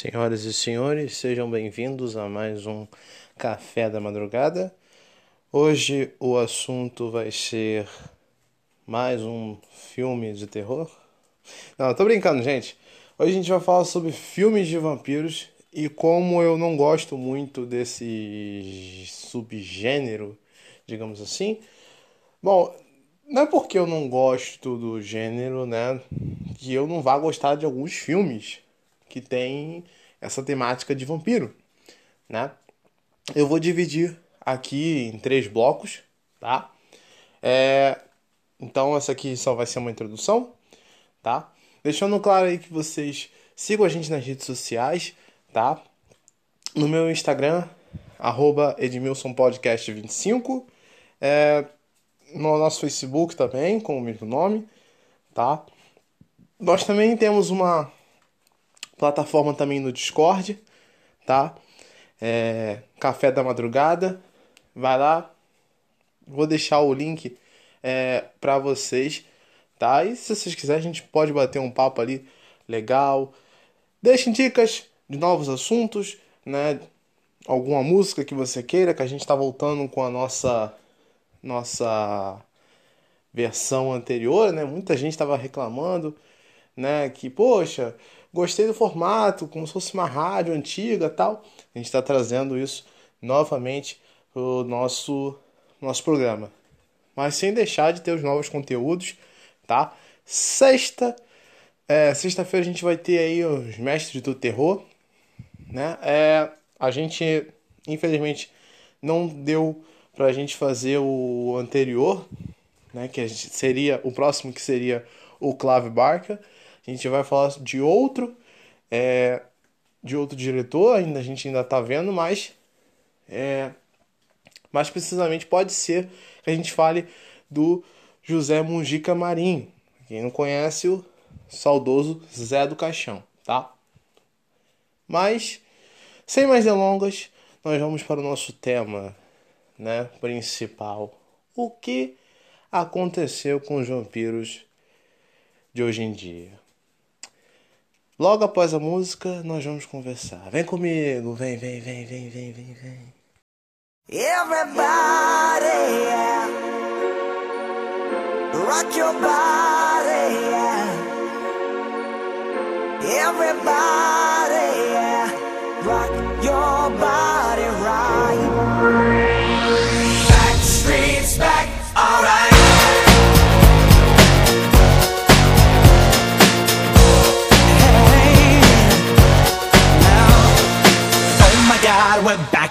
Senhoras e senhores, sejam bem-vindos a mais um Café da Madrugada. Hoje o assunto vai ser mais um filme de terror. Não, tô brincando, gente. Hoje a gente vai falar sobre filmes de vampiros e como eu não gosto muito desse subgênero, digamos assim. Bom, não é porque eu não gosto do gênero, né, que eu não vá gostar de alguns filmes que tem essa temática de vampiro, né? Eu vou dividir aqui em três blocos, tá? É, então essa aqui só vai ser uma introdução, tá? Deixando claro aí que vocês sigam a gente nas redes sociais, tá? No meu Instagram, arroba edmilsonpodcast25, é, no nosso Facebook também, com o mesmo nome, tá? Nós também temos uma plataforma também no Discord, tá? É, Café da Madrugada. Vai lá. Vou deixar o link é, para vocês, tá? E se vocês quiserem, a gente pode bater um papo ali legal. Deixem dicas de novos assuntos, né? Alguma música que você queira, que a gente está voltando com a nossa nossa versão anterior, né? Muita gente estava reclamando, né? Que poxa, gostei do formato, como se fosse uma rádio antiga tal. A gente está trazendo isso novamente para o nosso, nosso programa. Mas sem deixar de ter os novos conteúdos, tá? Sexta, é, sexta-feira a gente vai ter aí os mestres do terror, né? É, a gente, infelizmente, não deu para a gente fazer o anterior, né? Que seria o próximo que seria o Clave Barca. A gente vai falar de outro, é, de outro diretor, ainda a gente ainda está vendo, mas é, mais precisamente pode ser que a gente fale do José Mungica Marinho. Quem não conhece o saudoso Zé do Caixão, tá? Mas sem mais delongas, nós vamos para o nosso tema, né, principal. O que aconteceu com os vampiros de hoje em dia? Logo após a música, nós vamos conversar. Vem comigo, vem, vem, vem, vem, vem, vem, vem. Everybody, yeah. rock your body, yeah. Everybody,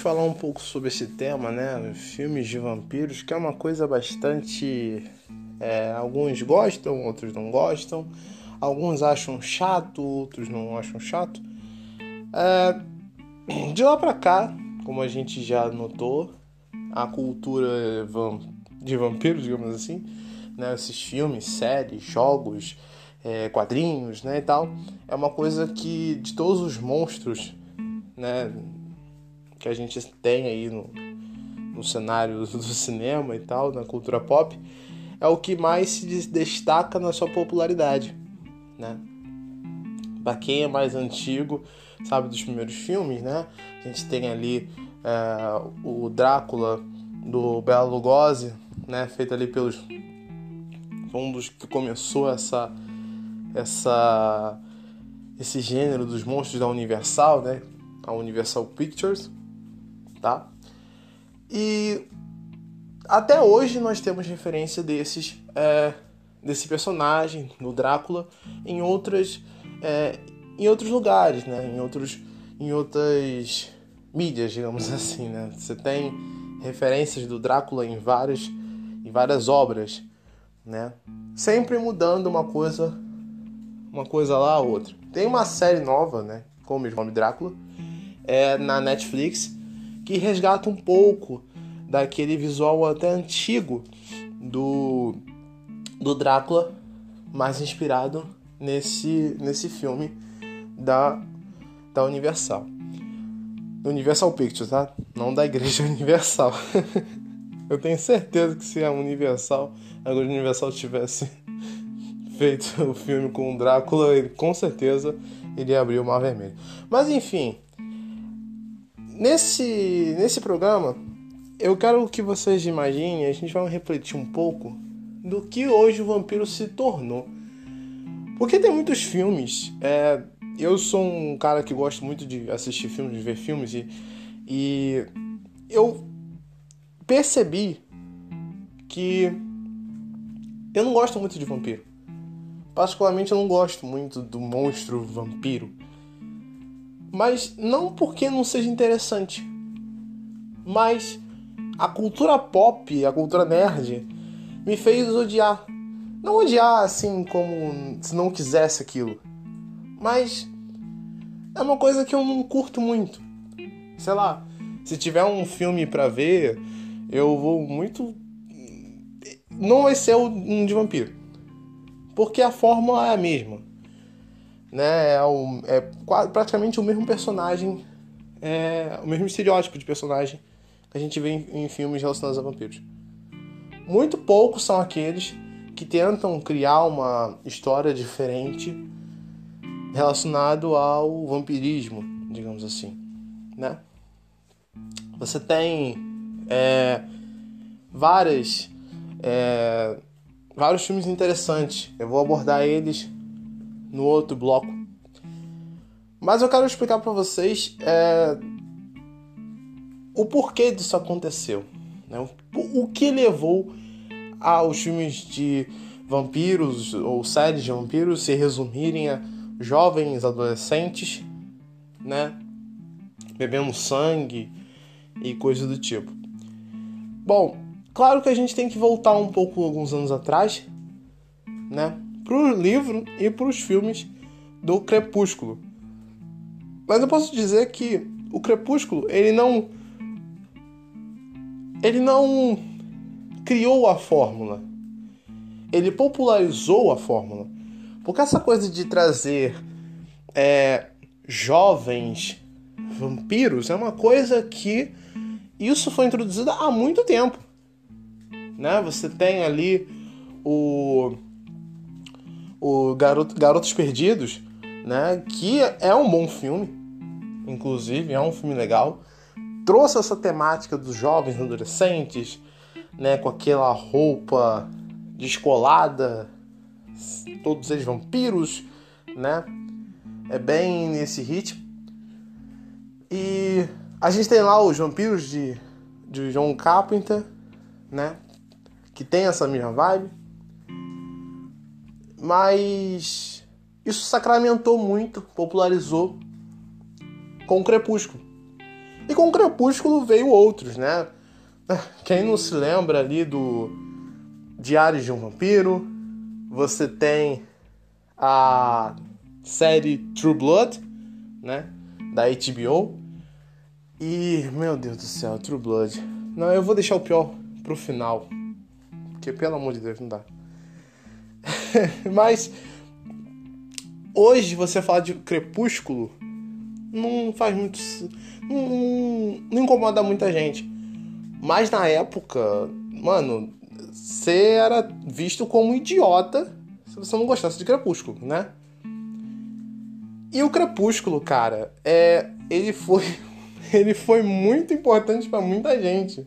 falar um pouco sobre esse tema, né? Filmes de vampiros, que é uma coisa bastante. é, alguns gostam, outros não gostam. Alguns acham chato, outros não acham chato. É, de lá pra cá, como a gente já notou, a cultura de vampiros, digamos assim, né? Esses filmes, séries, jogos, é, quadrinhos, né, e tal, é uma coisa que de todos os monstros, né, que a gente tem aí no, no cenário do cinema e tal, na cultura pop, é o que mais se des- destaca na sua popularidade, né? Pra quem é mais antigo, sabe dos primeiros filmes, né? A gente tem ali é, o Drácula do Bela Lugosi, né? Feito ali pelos um dos que começou essa essa esse gênero dos monstros da Universal, né? A Universal Pictures, tá? E até hoje nós temos referência desses é, desse personagem do Drácula em outras é, em outros lugares, né? Em outros em outras mídias, digamos assim, né? Você tem referências do Drácula em vários em várias obras, né? Sempre mudando uma coisa uma coisa lá a outra. Tem uma série nova, né? Com o mesmo nome Drácula, é na Netflix, que resgata um pouco daquele visual até antigo do do Drácula, mais inspirado nesse nesse filme da da Universal. Universal Pictures, tá? Não da Igreja Universal. Eu tenho certeza que se a Universal, a Universal tivesse feito o filme com o Drácula, ele com certeza iria abrir o Mar Vermelho. Mas enfim, nesse nesse programa eu quero que vocês imaginem, a gente vai refletir um pouco do que hoje o vampiro se tornou. Porque tem muitos filmes. é, eu sou um cara que gosta muito de assistir filmes, de ver filmes, e, e eu percebi que eu não gosto muito de vampiro. Particularmente eu não gosto muito do monstro vampiro. Mas não porque não seja interessante. Mas a cultura pop, a cultura nerd, me fez odiar. Não odiar assim como se não quisesse aquilo. Mas é uma coisa que eu não curto muito. Sei lá, se tiver um filme pra ver, eu vou muito. Não vai ser um de vampiro. Porque a fórmula é a mesma. Né? É, é qua- praticamente o mesmo personagem. É o mesmo estereótipo de personagem que a gente vê em, em filmes relacionados a vampiros. Muito poucos são aqueles que tentam criar uma história diferente relacionado ao vampirismo, digamos assim, né? Você tem é, várias é, vários filmes interessantes. Eu vou abordar eles no outro bloco. Mas eu quero explicar para vocês é, o porquê disso aconteceu, né? o, o que levou aos filmes de vampiros ou séries de vampiros se resumirem a jovens adolescentes, né, bebendo sangue e coisas do tipo. Bom, claro que a gente tem que voltar um pouco alguns anos atrás, né, pro livro e para os filmes do Crepúsculo. Mas eu posso dizer que o Crepúsculo, ele não. Ele não criou a fórmula. Ele popularizou a fórmula. Porque essa coisa de trazer é, jovens vampiros é uma coisa que isso foi introduzido há muito tempo. Né? Você tem ali o, o Garoto, Garotos Perdidos, né? que é um bom filme, inclusive, é um filme legal. Trouxe essa temática dos jovens adolescentes, né? com aquela roupa descolada, todos eles vampiros, né? É bem nesse ritmo. E a gente tem lá os vampiros de, de John Carpenter, né? Que tem essa mesma vibe. Mas isso sacramentou muito, popularizou com o Crepúsculo. E com o Crepúsculo veio outros, né? Quem não se lembra ali do Diários de um Vampiro? Você tem a série True Blood, né? Da HBO. E, meu Deus do céu, True Blood. Não, eu vou deixar o pior pro final. Porque, pelo amor de Deus, não dá. Mas, hoje você falar de Crepúsculo não faz muito. Não, não incomoda muita gente. Mas na época, mano, você era visto como idiota se você não gostasse de Crepúsculo, né? E o Crepúsculo, cara, é, ele foi ele foi muito importante para muita gente.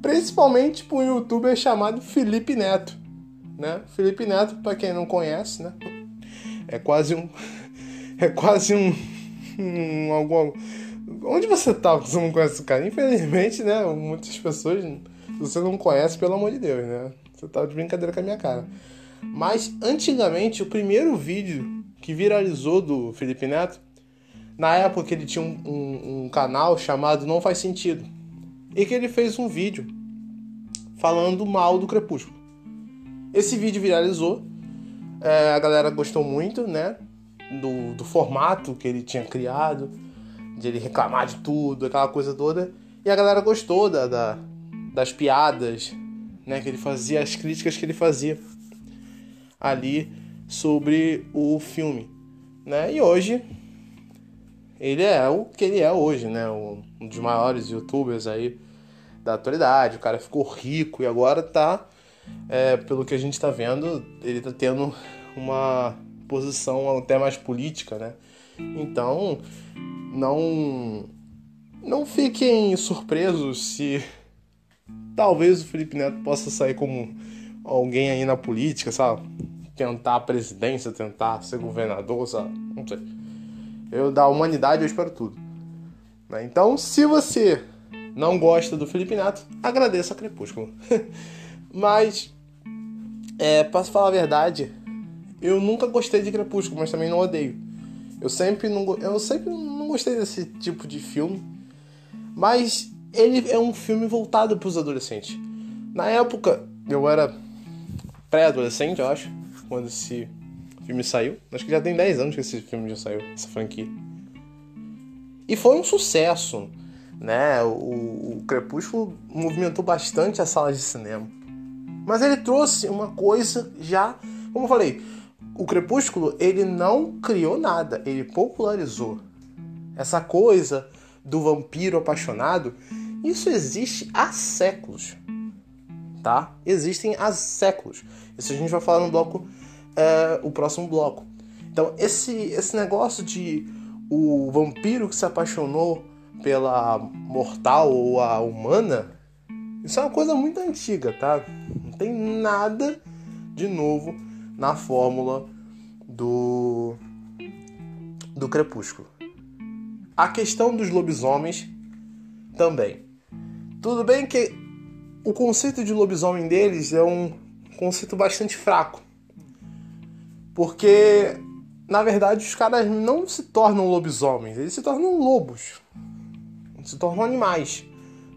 Principalmente para um youtuber chamado Felipe Neto, né? Felipe Neto, para quem não conhece, né? É quase um é quase um, um algum Onde você tá? Você não conhece o cara? Infelizmente, né? Muitas pessoas você não conhece, pelo amor de Deus, né? Você tá de brincadeira com a minha cara. Mas antigamente, o primeiro vídeo que viralizou do Felipe Neto, na época ele tinha um, um, um canal chamado Não Faz Sentido, e que ele fez um vídeo falando mal do Crepúsculo. Esse vídeo viralizou, é, a galera gostou muito, né? Do, do formato que ele tinha criado, de ele reclamar de tudo, aquela coisa toda. E a galera gostou da, da das piadas, né? Que ele fazia, as críticas que ele fazia ali sobre o filme, né? E hoje ele é o que ele é hoje, né? Um dos maiores YouTubers aí da atualidade. O cara ficou rico e agora tá, é, pelo que a gente tá vendo, ele tá tendo uma posição até mais política, né? Então, não não fiquem surpresos se talvez o Felipe Neto possa sair como alguém aí na política, sabe? tentar a presidência, tentar ser governador, sabe? Não sei. Eu, da humanidade, eu espero tudo. Né? Então, se você não gosta do Felipe Neto, agradeça a Crepúsculo. mas, é, pra falar a verdade, eu nunca gostei de Crepúsculo, mas também não odeio. Eu sempre não, eu sempre não gostei desse tipo de filme. Mas ele é um filme voltado para os adolescentes. Na época, eu era pré-adolescente, eu acho quando esse filme saiu. Acho que já tem 10 anos que esse filme já saiu, essa franquia. E foi um sucesso, né? O, o Crepúsculo movimentou bastante as salas de cinema. Mas ele trouxe uma coisa já, como eu falei, o Crepúsculo ele não criou nada, ele popularizou. Essa coisa do vampiro apaixonado, isso existe há séculos, tá? Existem há séculos. Isso a gente vai falar no bloco é, o próximo bloco. Então, esse, esse negócio de o vampiro que se apaixonou pela mortal ou a humana, isso é uma coisa muito antiga, tá? Tem nada de novo na fórmula do do crepúsculo. A questão dos lobisomens também. Tudo bem que o conceito de lobisomem deles é um conceito bastante fraco. Porque, na verdade, os caras não se tornam lobisomens, eles se tornam lobos. Se tornam animais.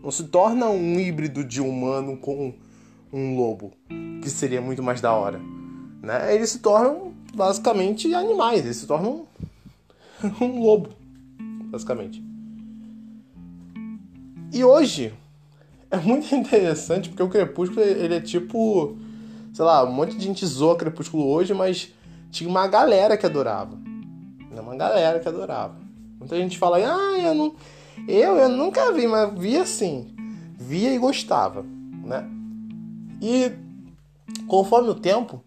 Não se torna um híbrido de humano com um lobo, que seria muito mais da hora. Né? Eles se tornam basicamente animais, eles se tornam um lobo. basicamente. E hoje é muito interessante porque o Crepúsculo ele é tipo, sei lá, um monte de gente zoa Crepúsculo hoje, mas tinha uma galera que adorava. Uma galera que adorava. Muita gente fala, ah, eu não. Eu, eu nunca vi, mas via sim. Via e gostava, né? E conforme o tempo,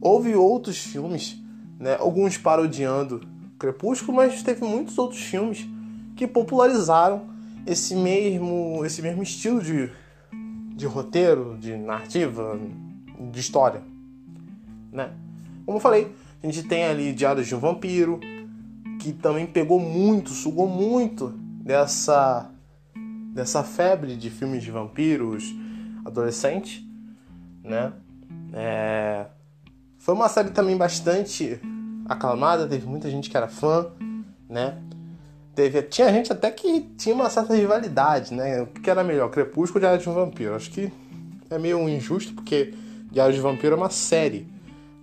houve outros filmes, né? Alguns parodiando Crepúsculo, mas teve muitos outros filmes que popularizaram esse mesmo, esse mesmo estilo de, de roteiro, de narrativa, de história, né? Como eu falei, a gente tem ali Diários de um Vampiro, que também pegou muito, sugou muito dessa dessa febre de filmes de vampiros adolescente, né? É... Foi uma série também bastante aclamada, teve muita gente que era fã, né? Teve, tinha gente até que tinha uma certa rivalidade, né? O que era melhor, Crepúsculo ou Diário de um Vampiro? Acho que é meio injusto porque Diário de Vampiro é uma série,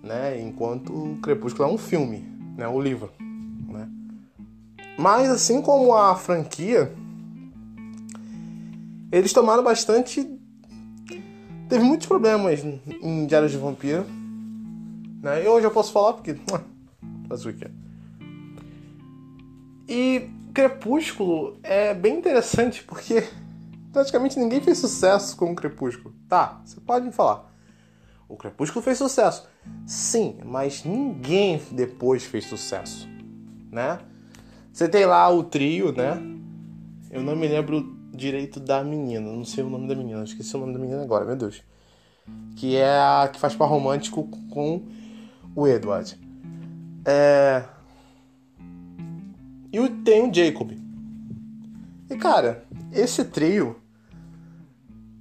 né? Enquanto Crepúsculo é um filme, né? O livro, né? Mas assim como a franquia, eles tomaram bastante. Teve muitos problemas em Diário de Vampiro, né? Eu posso falar porque Faz o quê? E Crepúsculo é bem interessante porque praticamente ninguém fez sucesso com o Crepúsculo. Tá, você pode me falar. O Crepúsculo fez sucesso. Sim, mas ninguém depois fez sucesso, né? Você tem lá o trio, né? Eu não me lembro direito da menina, não sei o nome da menina, esqueci o nome da menina agora, meu Deus. Que é a que faz par romântico com o Edward. É... E tem o Jacob. E cara, esse trio.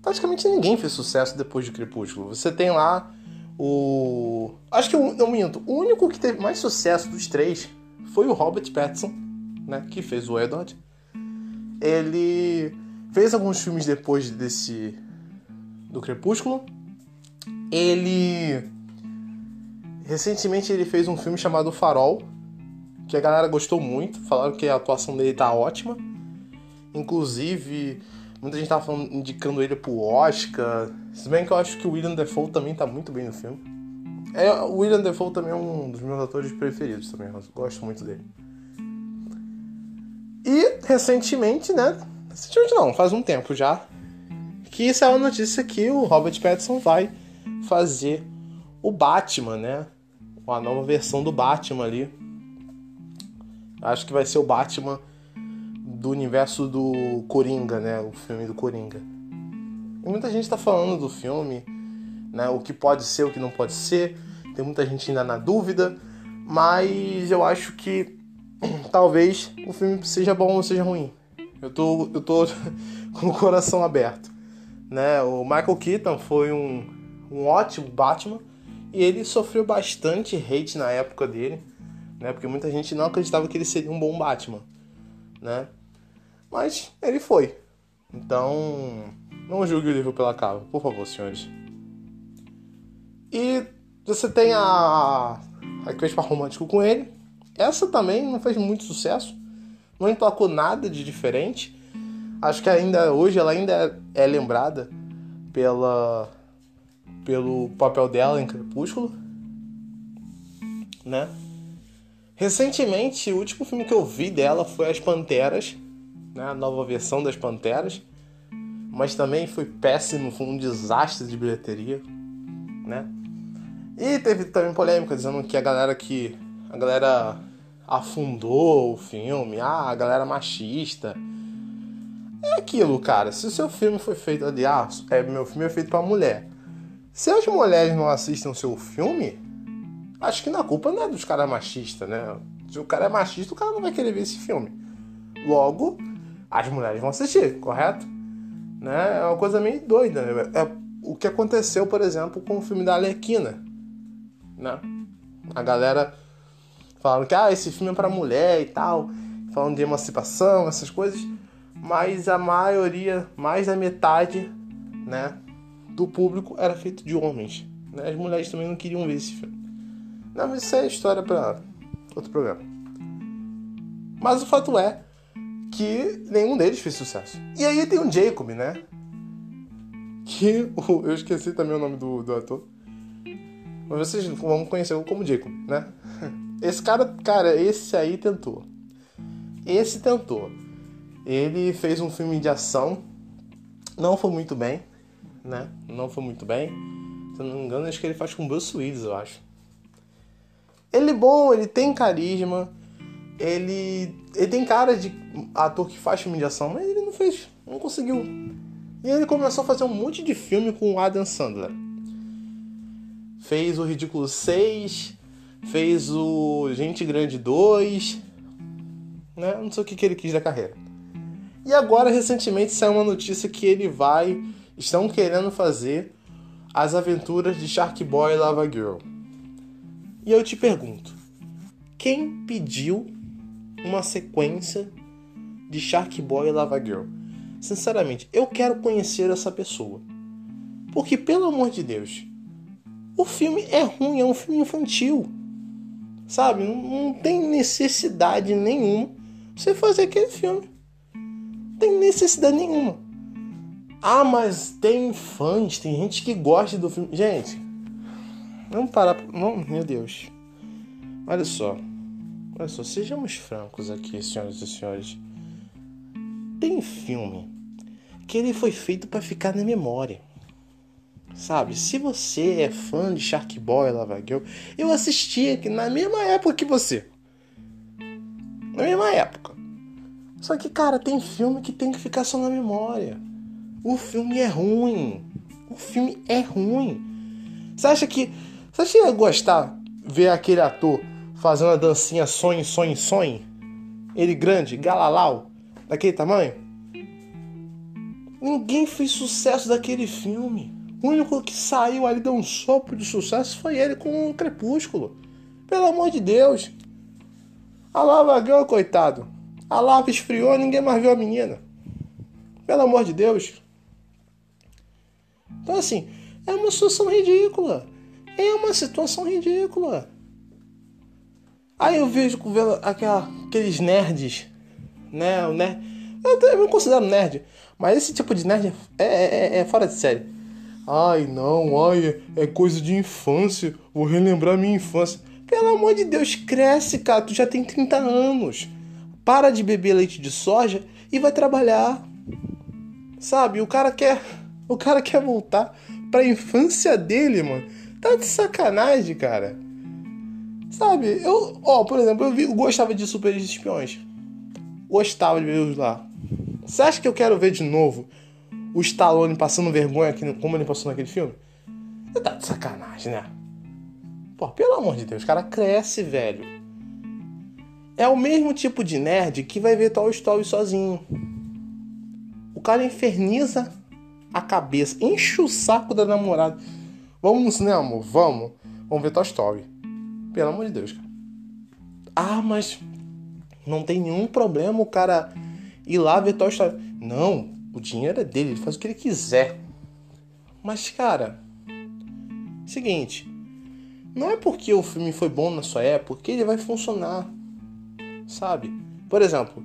Praticamente ninguém fez sucesso depois de Crepúsculo. Você tem lá o. Acho que eu não minto. O único que teve mais sucesso dos três foi o Robert Pattinson, né? Que fez o Edward. Ele fez alguns filmes depois desse. do Crepúsculo. Ele Recentemente ele fez um filme chamado Farol, que a galera gostou muito, falaram que a atuação dele tá ótima. Inclusive, muita gente tava falando, indicando ele pro Oscar. Se bem que eu acho que o William Defoe também tá muito bem no filme. É, o William Defoe também é um dos meus atores preferidos também, eu gosto muito dele. E recentemente, né? Recentemente não, faz um tempo já. Que saiu a notícia que o Robert Pattinson vai fazer o Batman, né? uma nova versão do Batman ali. Acho que vai ser o Batman do universo do Coringa, né? O filme do Coringa. E muita gente está falando do filme, né? O que pode ser, o que não pode ser. Tem muita gente ainda na dúvida, mas eu acho que talvez o filme seja bom ou seja ruim. Eu tô, eu tô com o coração aberto, né? O Michael Keaton foi um, um ótimo Batman e ele sofreu bastante hate na época dele, né? Porque muita gente não acreditava que ele seria um bom Batman, né? Mas ele foi. Então, não julgue o livro pela capa, por favor, senhores. E você tem a a par romântico com ele. Essa também não fez muito sucesso. Não emplacou nada de diferente. Acho que ainda hoje ela ainda é lembrada pela pelo papel dela em Crepúsculo, né? Recentemente, o último filme que eu vi dela foi As Panteras, né? A nova versão das Panteras, mas também foi péssimo, foi um desastre de bilheteria, né? E teve também polêmica dizendo que a galera que a galera afundou o filme, ah, a galera machista. É aquilo, cara. Se o seu filme foi feito ali, ah, é, meu filme é feito para mulher. Se as mulheres não assistem o seu filme, acho que na culpa não é dos caras machistas, né? Se o cara é machista, o cara não vai querer ver esse filme. Logo, as mulheres vão assistir, correto? Né? É uma coisa meio doida. Né? É o que aconteceu, por exemplo, com o filme da Alequina. Né? A galera falando que ah, esse filme é para mulher e tal, falando de emancipação, essas coisas, mas a maioria, mais da metade, né, do público era feito de homens. Né? As mulheres também não queriam ver esse filme. Não, mas isso é história para outro programa. Mas o fato é que nenhum deles fez sucesso. E aí tem o Jacob, né? Que eu esqueci também o nome do, do ator. Mas vocês vão conhecer como Jacob, né? Esse cara, cara, esse aí tentou. Esse tentou. Ele fez um filme de ação. Não foi muito bem, né? Não foi muito bem. Se eu não me engano, acho que ele faz com Bruce Willis, eu acho. Ele é bom, ele tem carisma. Ele, ele tem cara de ator que faz filme de ação, mas ele não fez, não conseguiu. E ele começou a fazer um monte de filme com o Adam Sandler. Fez o Ridículo 6, fez o Gente Grande 2, né? Não sei o que, que ele quis da carreira. E agora, recentemente, saiu uma notícia que ele vai. Estão querendo fazer as aventuras de Shark Boy e Lava Girl. E eu te pergunto: quem pediu uma sequência de Shark Boy e Lava Girl? Sinceramente, eu quero conhecer essa pessoa. Porque, pelo amor de Deus, o filme é ruim, é um filme infantil. Sabe? Não, não tem necessidade nenhuma você fazer aquele filme. Não tem necessidade nenhuma. Ah, mas tem fãs, tem gente que gosta do filme. Gente, vamos parar. Vamos, meu Deus. Olha só. Olha só, sejamos francos aqui, senhoras e senhores. Tem filme que ele foi feito para ficar na memória. Sabe, se você é fã de Shark Boy, Lava Girl, eu assisti aqui na mesma época que você. Na mesma época. Só que, cara, tem filme que tem que ficar só na memória. O filme é ruim. O filme é ruim. Você acha que. Você acha que ia gostar ver aquele ator fazendo a dancinha sonho, sonho, sonho? Ele grande, galalau, daquele tamanho? Ninguém fez sucesso daquele filme. O único que saiu ali, deu um sopro de sucesso, foi ele com o Crepúsculo. Pelo amor de Deus. A lava girl, coitado. A lava esfriou, ninguém mais viu a menina. Pelo amor de Deus. Então, assim, é uma situação ridícula. É uma situação ridícula. Aí eu vejo aquela, aqueles nerds, né? Eu, me considero nerd, mas esse tipo de nerd é, é, é fora de série. Ai, não, ai, é coisa de infância. Vou relembrar minha infância. Pelo amor de Deus, cresce, cara. Tu já tem 30 anos. Para de beber leite de soja e vai trabalhar. Sabe? O cara quer. O cara quer voltar pra infância dele, mano. Tá de sacanagem, cara. Sabe? Eu, ó, por exemplo, eu, vi, eu gostava de Super Espiões. Gostava de ver os lá. Você acha que eu quero ver de novo o Stallone passando vergonha aqui, como ele passou naquele filme? Você tá de sacanagem, né? Pô, pelo amor de Deus, o cara cresce, velho. É o mesmo tipo de nerd que vai ver Toy Story sozinho. O cara inferniza a cabeça, enche o saco da namorada. Vamos no cinema, amor? Vamos. Vamos ver Toy Story. Pelo amor de Deus, cara. Ah, mas não tem nenhum problema o cara ir lá ver Toy Story. Não, o dinheiro é dele, ele faz o que ele quiser. Mas, cara, seguinte, não é porque o filme foi bom na sua época que ele vai funcionar, sabe? Por exemplo,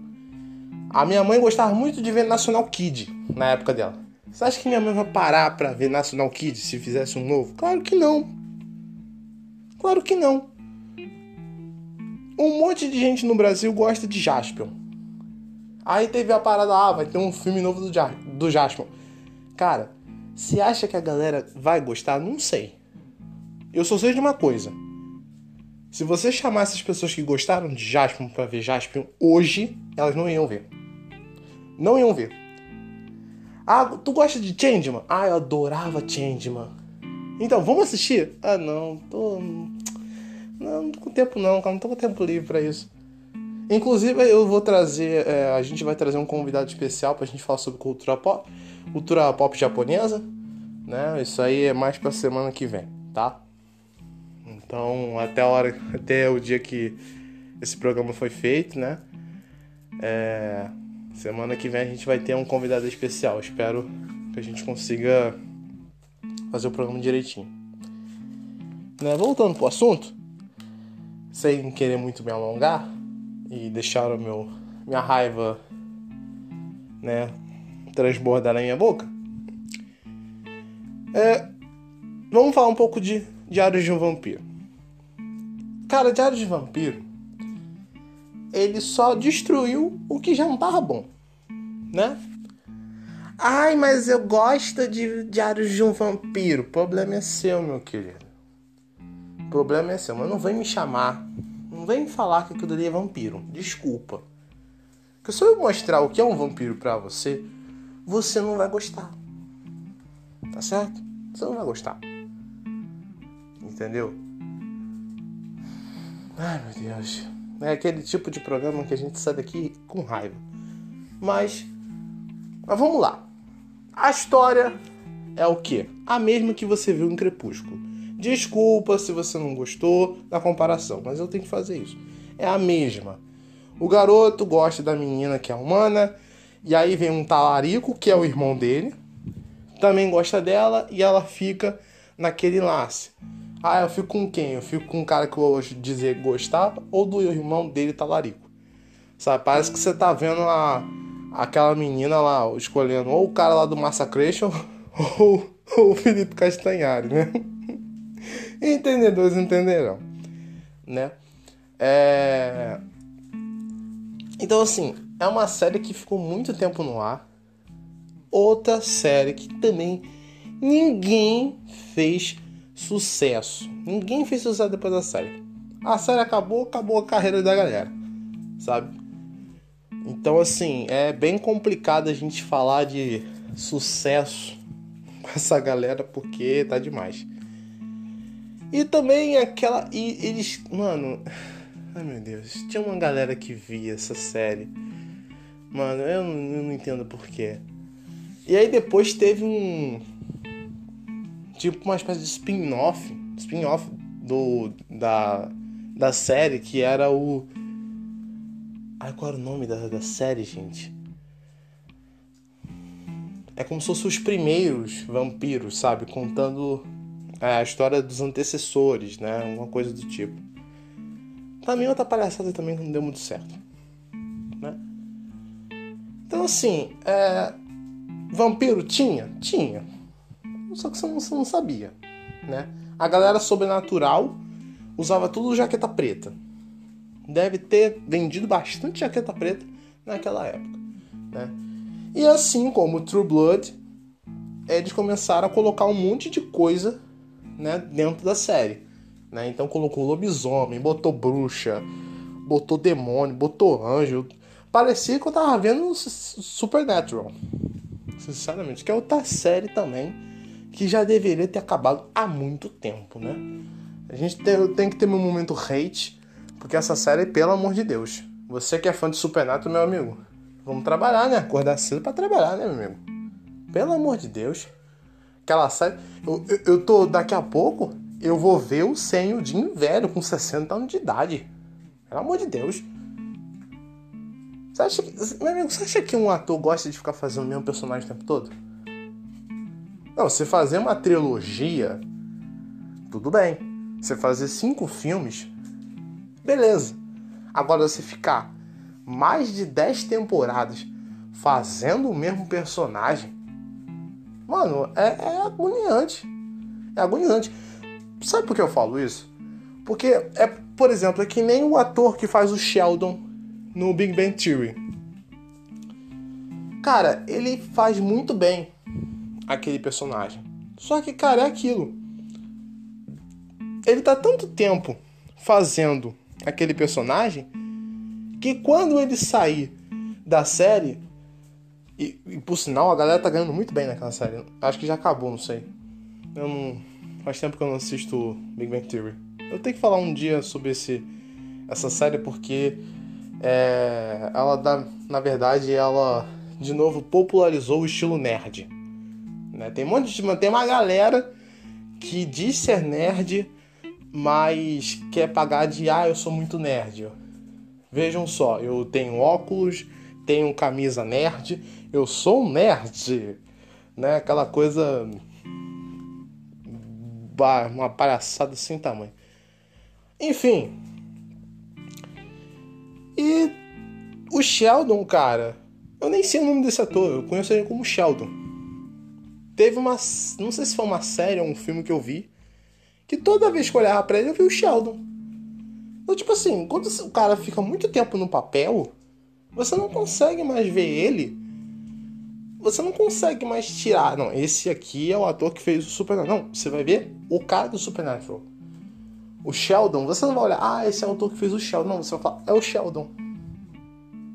a minha mãe gostava muito de ver National Kid na época dela. Você acha que minha mãe vai parar pra ver National Kid se fizesse um novo? Claro que não. Claro que não. Um monte de gente no Brasil gosta de Jaspion. Aí teve a parada, ah, vai ter um filme novo do, ja do Jaspion. Cara, você acha que a galera vai gostar? Não sei. Eu só sei de uma coisa. Se você chamar essas pessoas que gostaram de Jaspion pra ver Jaspion hoje, elas não iam ver. Não iam ver. Ah, tu gosta de Changeman? Ah, eu adorava Changeman. Então, vamos assistir? Ah, não, tô. Não, não tô com tempo não, cara, não tô com tempo livre pra isso. Inclusive, eu vou trazer. é, a gente vai trazer um convidado especial pra gente falar sobre cultura pop, cultura pop japonesa, né? Isso aí é mais pra semana que vem, tá? Então, até a hora, até o dia que esse programa foi feito, né? É, semana que vem a gente vai ter um convidado especial. Espero que a gente consiga fazer o programa direitinho. Né? Voltando pro assunto, sem querer muito me alongar, e deixaram meu, minha raiva, né, transbordar na minha boca. É, vamos falar um pouco de Diários de um Vampiro. Cara, Diários de Vampiro, ele só destruiu o que já não tava bom, né? Ai, mas eu gosto de Diários de um Vampiro. O problema é seu, meu querido. O problema é seu, mas não vem me chamar. Não vem falar que aquilo ali é vampiro. Desculpa. Porque se eu mostrar o que é um vampiro pra você, você não vai gostar. Tá certo? Você não vai gostar. Entendeu? Ai meu Deus. É aquele tipo de programa que a gente sai daqui com raiva. Mas. Mas vamos lá. A história é o quê? A mesma que você viu em Crepúsculo. Desculpa se você não gostou da comparação, mas eu tenho que fazer isso. É a mesma. O garoto gosta da menina que é humana, e aí vem um talarico, que é o irmão dele, também gosta dela e ela fica naquele laço. Ah, eu fico com quem? Eu fico com um cara que eu vou dizer gostava ou do irmão dele talarico. Sabe? Parece que você tá vendo a, aquela menina lá escolhendo ou o cara lá do Massacration ou, ou o Felipe Castanhari, né? Entendedores entenderão, né? É... Então, assim, é uma série que ficou muito tempo no ar. Outra série que também ninguém fez sucesso. Ninguém fez sucesso depois da série. A série acabou, acabou a carreira da galera, sabe? Então, assim, é bem complicado a gente falar de sucesso com essa galera porque tá demais. E também aquela. E eles. Mano. Ai meu Deus. Tinha uma galera que via essa série. Mano, eu não, eu não entendo porquê. E aí depois teve um. Tipo uma espécie de spin-off. Spin-off do. Da. Da série que era o. Ai, qual era o nome da, da série, gente? É como se fossem os primeiros vampiros, sabe? Contando a história dos antecessores, né? Alguma coisa do tipo. Também outra palhaçada também que não deu muito certo. Né? Então assim, é... vampiro tinha? Tinha. Só que você não, você não sabia. Né? A galera sobrenatural usava tudo jaqueta preta. Deve ter vendido bastante jaqueta preta naquela época. Né? E assim como True Blood, eles começaram a colocar um monte de coisa né, dentro da série. Né? Então colocou lobisomem, botou bruxa, botou demônio, botou anjo. Parecia que eu tava vendo Supernatural. Sinceramente, que é outra série também que já deveria ter acabado há muito tempo, né? A gente tem, tem que ter meu momento hate, porque essa série, pelo amor de Deus. Você que é fã de Supernatural, meu amigo, vamos trabalhar, né? Acordar cedo para trabalhar, né, meu amigo? Pelo amor de Deus. Aquela série. Eu, eu, eu, tô. Daqui a pouco eu vou ver o Senho de velho com 60 anos de idade. Pelo amor de Deus. Você acha que. Meu amigo, você acha que um ator gosta de ficar fazendo o mesmo personagem o tempo todo? Não, você fazer uma trilogia, tudo bem. Você fazer cinco filmes, beleza. Agora você ficar mais de 10 temporadas fazendo o mesmo personagem, Mano, é, é agoniante. É agoniante. Sabe por que eu falo isso? Porque é, por exemplo, é que nem o ator que faz o Sheldon no Big Bang Theory. Cara, ele faz muito bem aquele personagem. Só que, cara, é aquilo. Ele tá tanto tempo fazendo aquele personagem que quando ele sair da série, e, e, por sinal, a galera tá ganhando muito bem naquela série. Acho que já acabou, não sei. Eu não. Faz tempo que eu não assisto Big Bang Theory. Eu tenho que falar um dia sobre esse, essa série porque é, ela dá, na verdade, ela de novo popularizou o estilo nerd. Né? Tem um monte de. Tem uma galera que diz ser nerd, mas quer pagar de ah, eu sou muito nerd. Vejam só, eu tenho óculos, tenho camisa nerd, eu sou um nerd, né? Aquela coisa uma palhaçada sem tamanho. Enfim, E o Sheldon, cara, eu nem sei o nome desse ator, eu conheço ele como Sheldon. Teve uma. Não sei se foi uma série ou um filme que eu vi. Que toda vez que eu olhava pra ele, eu vi o Sheldon. Então, tipo assim, quando o cara fica muito tempo no papel, você não consegue mais ver ele. Você não consegue mais tirar. Não, esse aqui é o ator que fez o Supernatural. Não, você vai ver o cara do Supernatural. O Sheldon, você não vai olhar, ah, esse é o ator que fez o Sheldon. Não, você vai falar, é o Sheldon.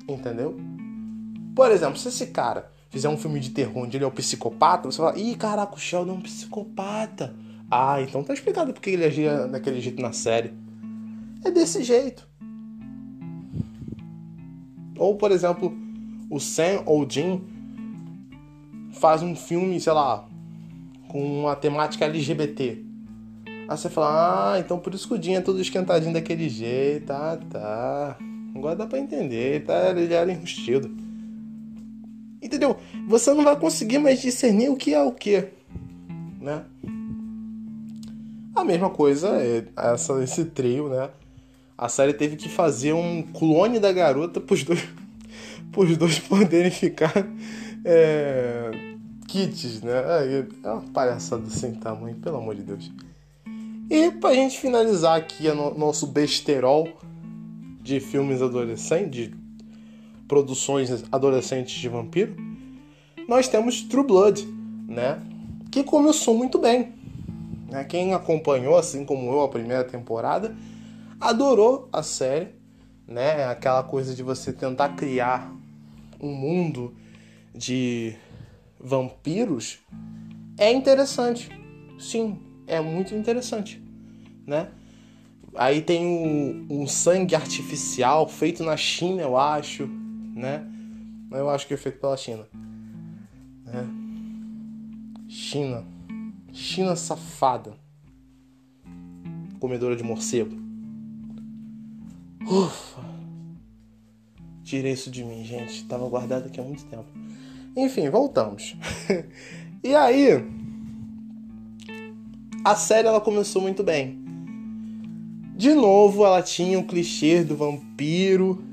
Entendeu? Por exemplo, se esse cara fizer um filme de terror onde ele é o psicopata, você fala, ih, caraca, o Sheldon é um psicopata. Ah, então tá explicado porque ele agia daquele jeito na série. É desse jeito. Ou, por exemplo, o Sam ou Jim faz um filme, sei lá, com uma temática LGBT. Aí você fala, ah, então por isso que o Jim é todo esquentadinho daquele jeito. Ah, tá. Agora dá pra entender, tá? Ele era enrustido. Entendeu? Você não vai conseguir mais discernir o que é o que, né? A mesma coisa é essa, esse trio, né? A série teve que fazer um clone da garota pros dois, pros dois poderem ficar é, kits, né? É uma palhaçada sem tamanho, pelo amor de Deus. E pra gente finalizar aqui o nosso besterol de filmes adolescentes, de produções adolescentes de vampiro, nós temos True Blood, né? Que começou muito bem. Né? Quem acompanhou, assim como eu, a primeira temporada, adorou a série, né? Aquela coisa de você tentar criar um mundo de vampiros é interessante. Sim, é muito interessante, né? Aí tem um, um sangue artificial feito na China, eu acho, né? Eu acho que é feito pela China. Né? China. China safada. Comedora de morcego. Ufa. Tirei isso de mim, gente. Tava guardado aqui há muito tempo. Enfim, voltamos. e aí, a série ela começou muito bem. De novo, ela tinha o clichê do vampiro,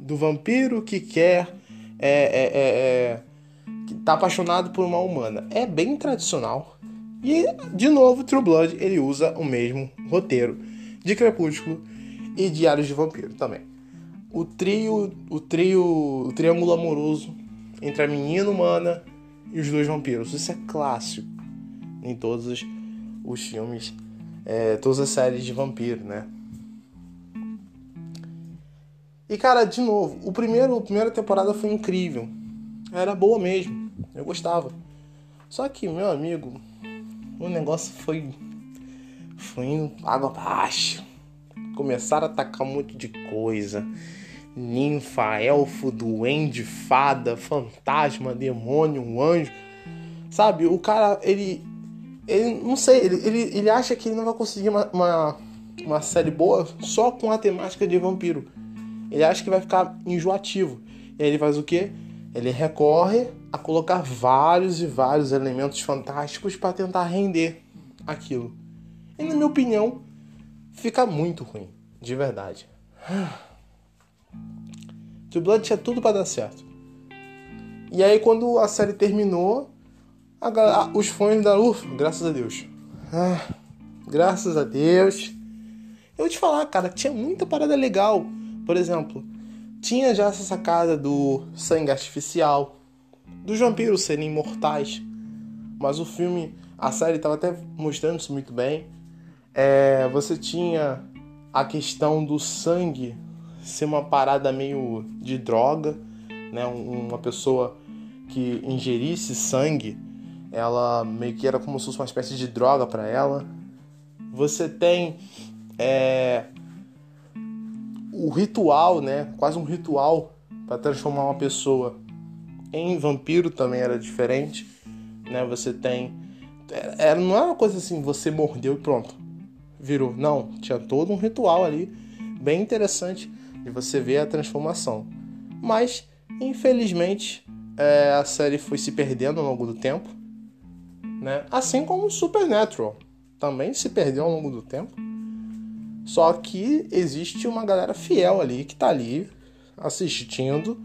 do vampiro que quer é, é, é, é, que tá apaixonado por uma humana. É bem tradicional. E de novo, True Blood ele usa o mesmo roteiro de Crepúsculo e Diários de Vampiro também. O trio, o trio, o triângulo amoroso entre a menina humana e os dois vampiros. Isso é clássico em todos os, filmes, é, todas as séries de vampiro, né? E cara, de novo, o primeiro, a primeira temporada foi incrível. Era boa mesmo. Eu gostava. Só que, meu amigo, o negócio foi. Foi indo água abaixo. Começaram a atacar um monte de coisa. Ninfa, elfo, duende, fada, fantasma, demônio, um anjo. Sabe, o cara, ele. Ele não sei, ele, ele, ele acha que ele não vai conseguir uma, uma, uma série boa só com a temática de vampiro ele acha que vai ficar enjoativo. E aí ele faz o quê? Ele recorre a colocar vários e vários elementos fantásticos para tentar render aquilo. E na minha opinião, fica muito ruim, de verdade. The Blood tinha tudo para dar certo. E aí quando a série terminou, a, os fãs da ufa, graças a Deus. Ah, graças a Deus. Eu vou te falar, cara, tinha muita parada legal. Por exemplo, tinha já essa sacada do sangue artificial, dos vampiros serem imortais, mas o filme, a série estava até mostrando isso muito bem. É, você tinha a questão do sangue ser uma parada meio de droga, né? Uma pessoa que ingerisse sangue, ela meio que era como se fosse uma espécie de droga para ela. Você tem é, o ritual, né? Quase um ritual para transformar uma pessoa em vampiro também era diferente, né? Você tem era não era uma coisa assim, você mordeu e pronto, virou. Não, tinha todo um ritual ali bem interessante e você vê a transformação. Mas, infelizmente, é, a série foi se perdendo ao longo do tempo, né? assim como Supernatural também se perdeu ao longo do tempo. Só que existe uma galera fiel ali que tá ali assistindo,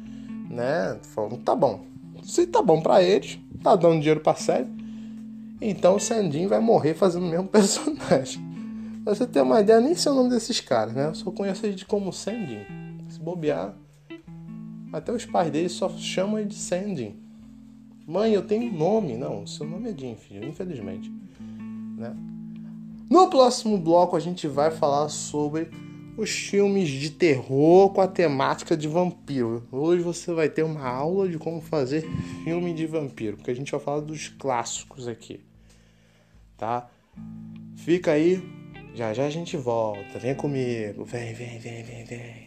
né? Falando, tá bom. Se tá bom para eles, tá dando dinheiro pra série. Então o Sandin vai morrer fazendo o mesmo personagem. Pra você ter uma ideia, nem sei o nome desses caras, né? Eu só conheço eles como Sandin. Se bobear, até os pais deles só chamam ele de Sandin. Mãe, eu tenho um nome. Não, seu nome é Jim, filho, infelizmente. Né? No próximo bloco a gente vai falar sobre os filmes de terror com a temática de vampiro. Hoje você vai ter uma aula de como fazer filme de vampiro, porque a gente vai falar dos clássicos aqui. Tá? Fica aí já já a gente volta. Vem comigo. Vem, vem, vem, vem, vem.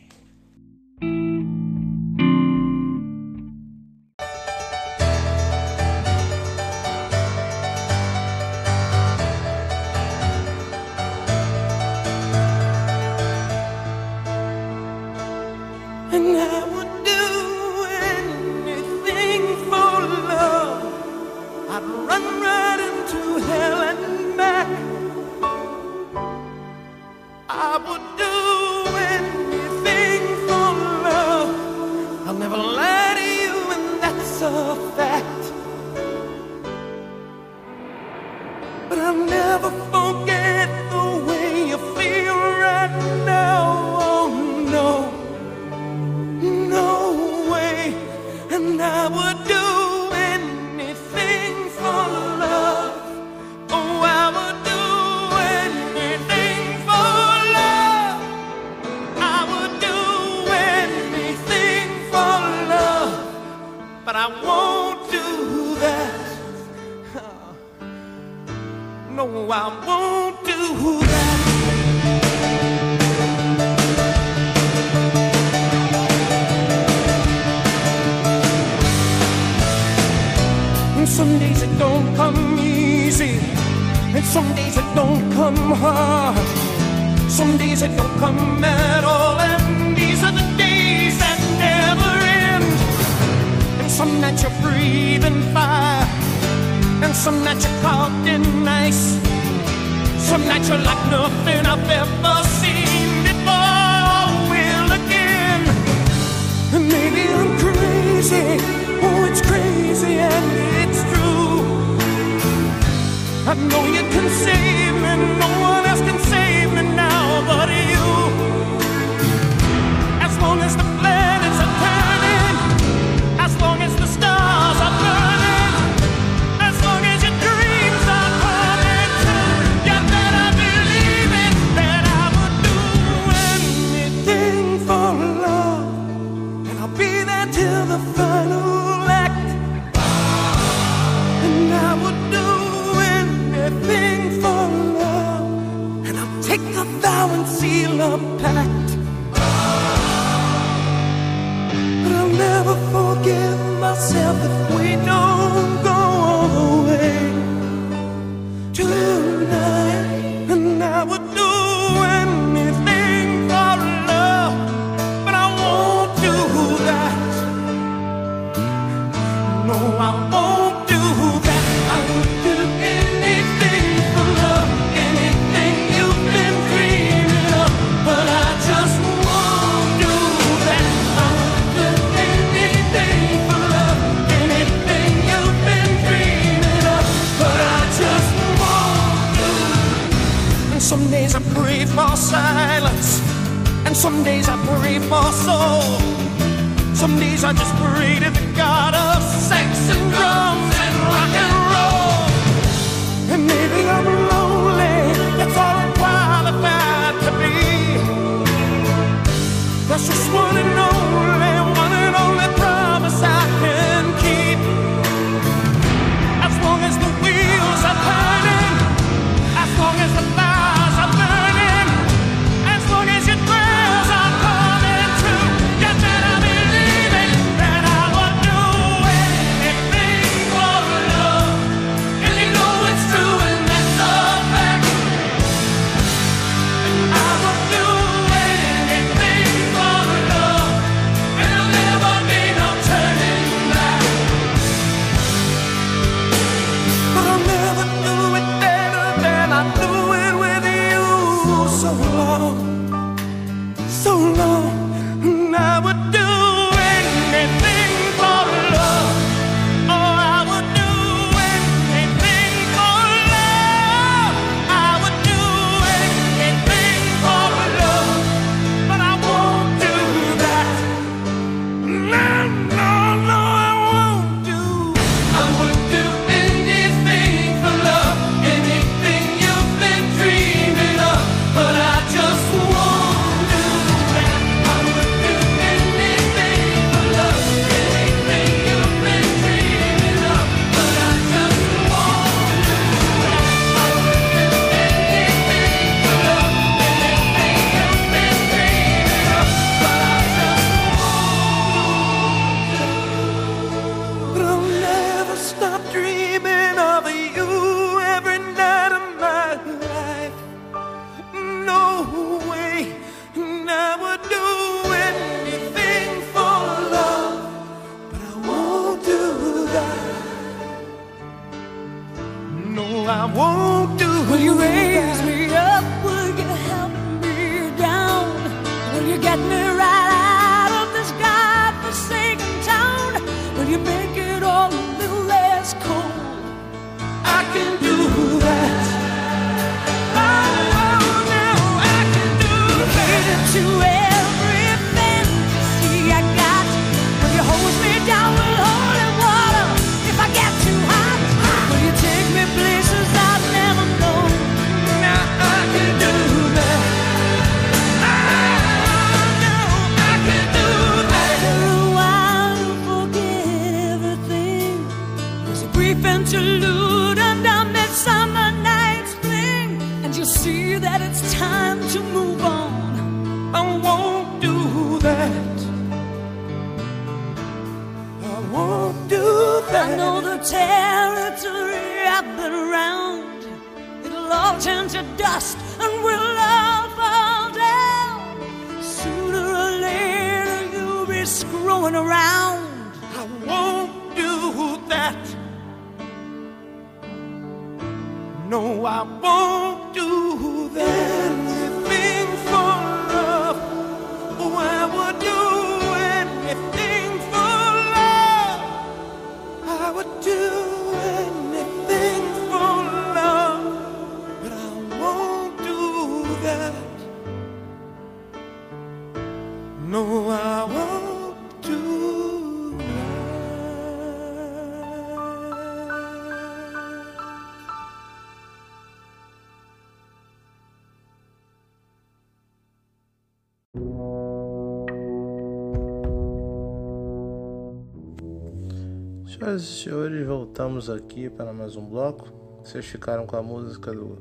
Senhoras e senhores, voltamos aqui para mais um bloco. Vocês ficaram com a música do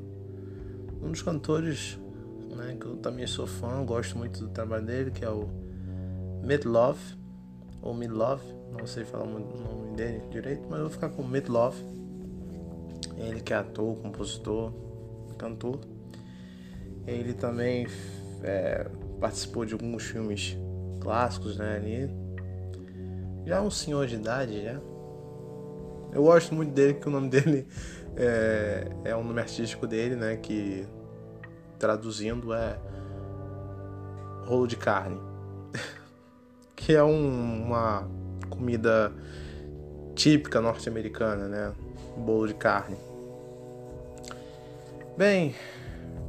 um dos cantores, né, que eu também sou fã, gosto muito do trabalho dele, que é o Midlove ou Midlove, não sei falar o nome dele direito, mas eu vou ficar com Midlove. Ele que é ator, compositor, cantor. Ele também é, participou de alguns filmes clássicos, né, ali. Já um senhor de idade, já. Eu gosto muito dele, que o nome dele é, é um nome artístico dele, né? Que traduzindo é rolo de carne, que é um- uma comida típica norte-americana, né? Bolo de carne. Bem,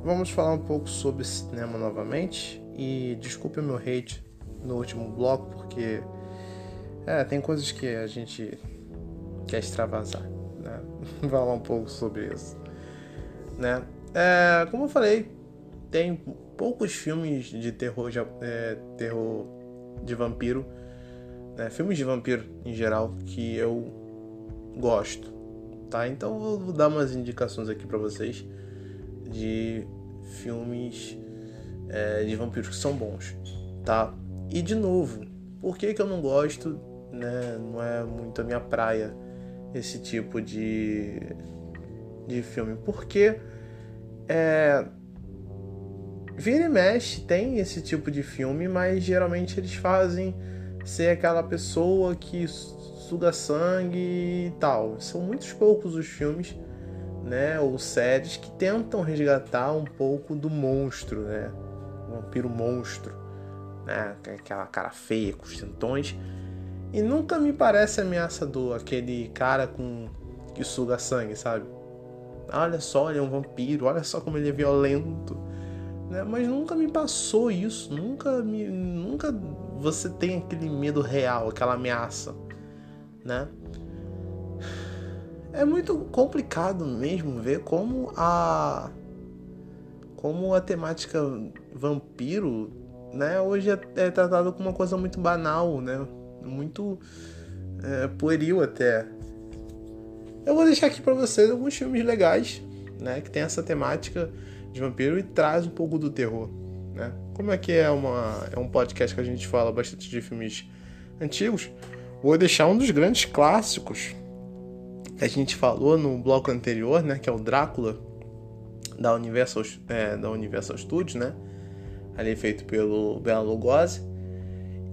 vamos falar um pouco sobre cinema novamente e desculpe o meu hate no último bloco porque é, tem coisas que a gente quer extravasar, né? Falar um pouco sobre isso, né? É, como eu falei, tem poucos filmes de terror, ja- é, terror de vampiro, né? Filmes de vampiro em geral que eu gosto, tá? Então eu vou dar umas indicações aqui pra vocês de filmes é, de vampiros que são bons, tá? E de novo, por que que eu não gosto, né? Não é muito a minha praia esse tipo de de filme, porque é vira e mexe tem esse tipo de filme, mas geralmente eles fazem ser aquela pessoa que suga sangue e tal. São muitos poucos os filmes, né, ou séries que tentam resgatar um pouco do monstro, né? O vampiro monstro, né? Aquela cara feia com os tentões. E nunca me parece ameaçador aquele cara com que suga sangue, sabe? Olha só, ele é um vampiro, olha só como ele é violento. Né? Mas nunca me passou isso, nunca me, nunca você tem aquele medo real, aquela ameaça, né? É muito complicado mesmo ver como a como a temática vampiro, né, hoje é, é tratada como uma coisa muito banal, né? Muito é, pueril até. Eu vou deixar aqui para vocês alguns filmes legais, né, que tem essa temática de vampiro e traz um pouco do terror, né? Como é que é uma é um podcast que a gente fala bastante de filmes antigos, vou deixar um dos grandes clássicos que a gente falou no bloco anterior, né, que é o Drácula da Universal é, da Universal Studios, né? Ali feito pelo Bela Lugosi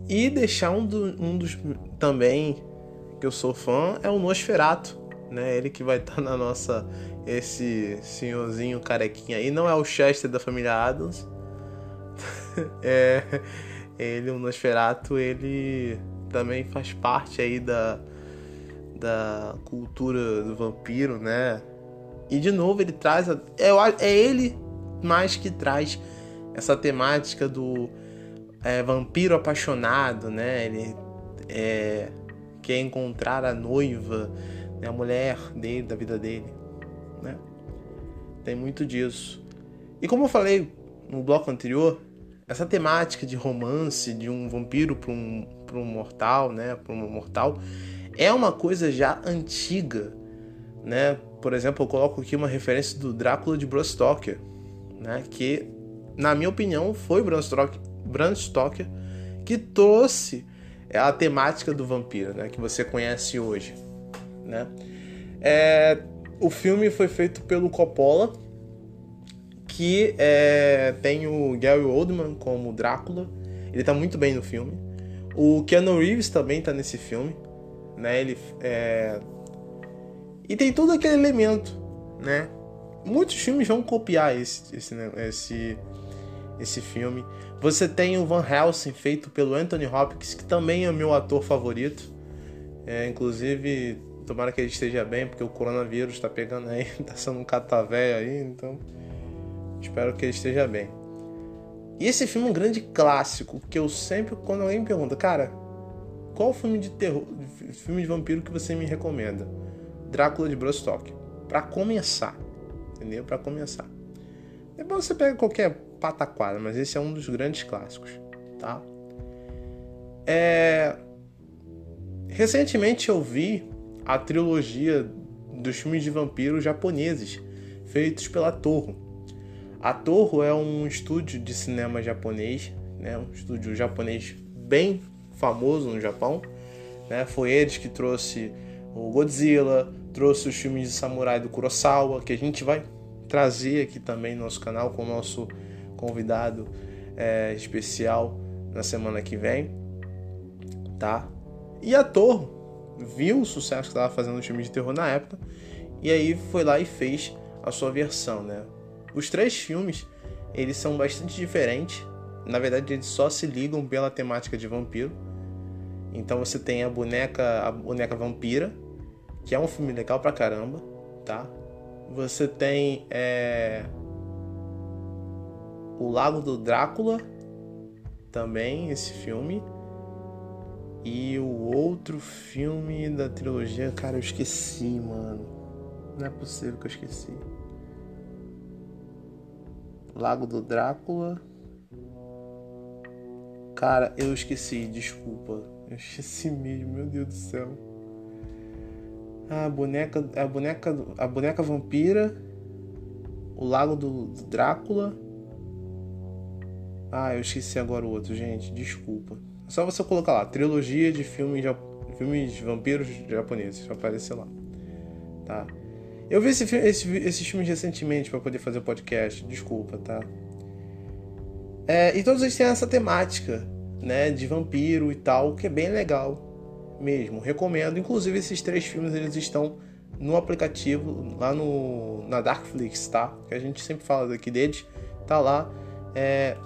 e deixar um, do, um dos também que eu sou fã é o Nosferato, né? Ele que vai estar na nossa esse senhorzinho carequinha aí, não é o Chester da família Adams. é ele, o Nosferato, ele também faz parte aí da da cultura do vampiro, né? E de novo ele traz. A, é, é ele mais que traz essa temática do é, vampiro apaixonado, né? Ele é, quer encontrar a noiva, né? a mulher dele, da vida dele, né? Tem muito disso. E como eu falei no bloco anterior, essa temática de romance de um vampiro para um, um mortal, né? Para um mortal, é uma coisa já antiga, né? Por exemplo, eu coloco aqui uma referência do Drácula de Bram Stoker, né? Que, na minha opinião, foi Bram Stoker, Bram Stoker que trouxe a temática do vampiro, né? Que você conhece hoje, né? É, o filme foi feito pelo Coppola, que é, tem o Gary Oldman como Drácula. Ele tá muito bem no filme. O Keanu Reeves também tá nesse filme né? Ele é... e tem todo aquele elemento, né? Muitos filmes vão copiar esse esse esse, esse filme. Você tem o Van Helsing feito pelo Anthony Hopkins, que também é meu ator favorito. É, inclusive, tomara que ele esteja bem, porque o coronavírus está pegando aí, tá sendo um catavé aí, então espero que ele esteja bem. E esse filme é um grande clássico, que eu sempre, quando alguém me pergunta, cara, qual filme de terror, filme de vampiro que você me recomenda? Drácula de Bram Stoker. Para começar, entendeu? Para começar. Depois você pega qualquer pataquada, mas esse é um dos grandes clássicos, tá? É... Recentemente eu vi a trilogia dos filmes de vampiros japoneses feitos pela Torro. A Torro é um estúdio de cinema japonês, né? um estúdio japonês bem famoso no Japão. Né? Foi eles que trouxe o Godzilla, trouxe os filmes de samurai do Kurosawa, que a gente vai trazer aqui também no nosso canal com o nosso convidado é, especial na semana que vem, tá? E a Torre viu o sucesso que estava fazendo o filme de terror na época e aí foi lá e fez a sua versão, né? Os três filmes eles são bastante diferentes. Na verdade, eles só se ligam pela temática de vampiro. Então você tem a boneca, a boneca vampira, que é um filme legal pra caramba, tá? Você tem é... o Lago do Drácula, também esse filme. E o outro filme da trilogia, cara, eu esqueci, mano. Não é possível que eu esqueci. Lago do Drácula. Cara, eu esqueci, desculpa. Eu esqueci mesmo, meu Deus do céu. A boneca, a boneca, a boneca vampira, o lago do, do Drácula. Ah, eu esqueci agora o outro, gente, desculpa. É só você colocar lá, trilogia de filmes, filmes de vampiros japoneses, vai aparecer lá. Tá? Eu vi esse, esse, esses filmes recentemente para poder fazer o podcast, desculpa, tá? É, e todos eles têm essa temática né, de vampiro e tal, que é bem legal mesmo. Recomendo. Inclusive esses três filmes eles estão no aplicativo lá no na Darkflix, tá? Que a gente sempre fala daqui deles, tá lá. É,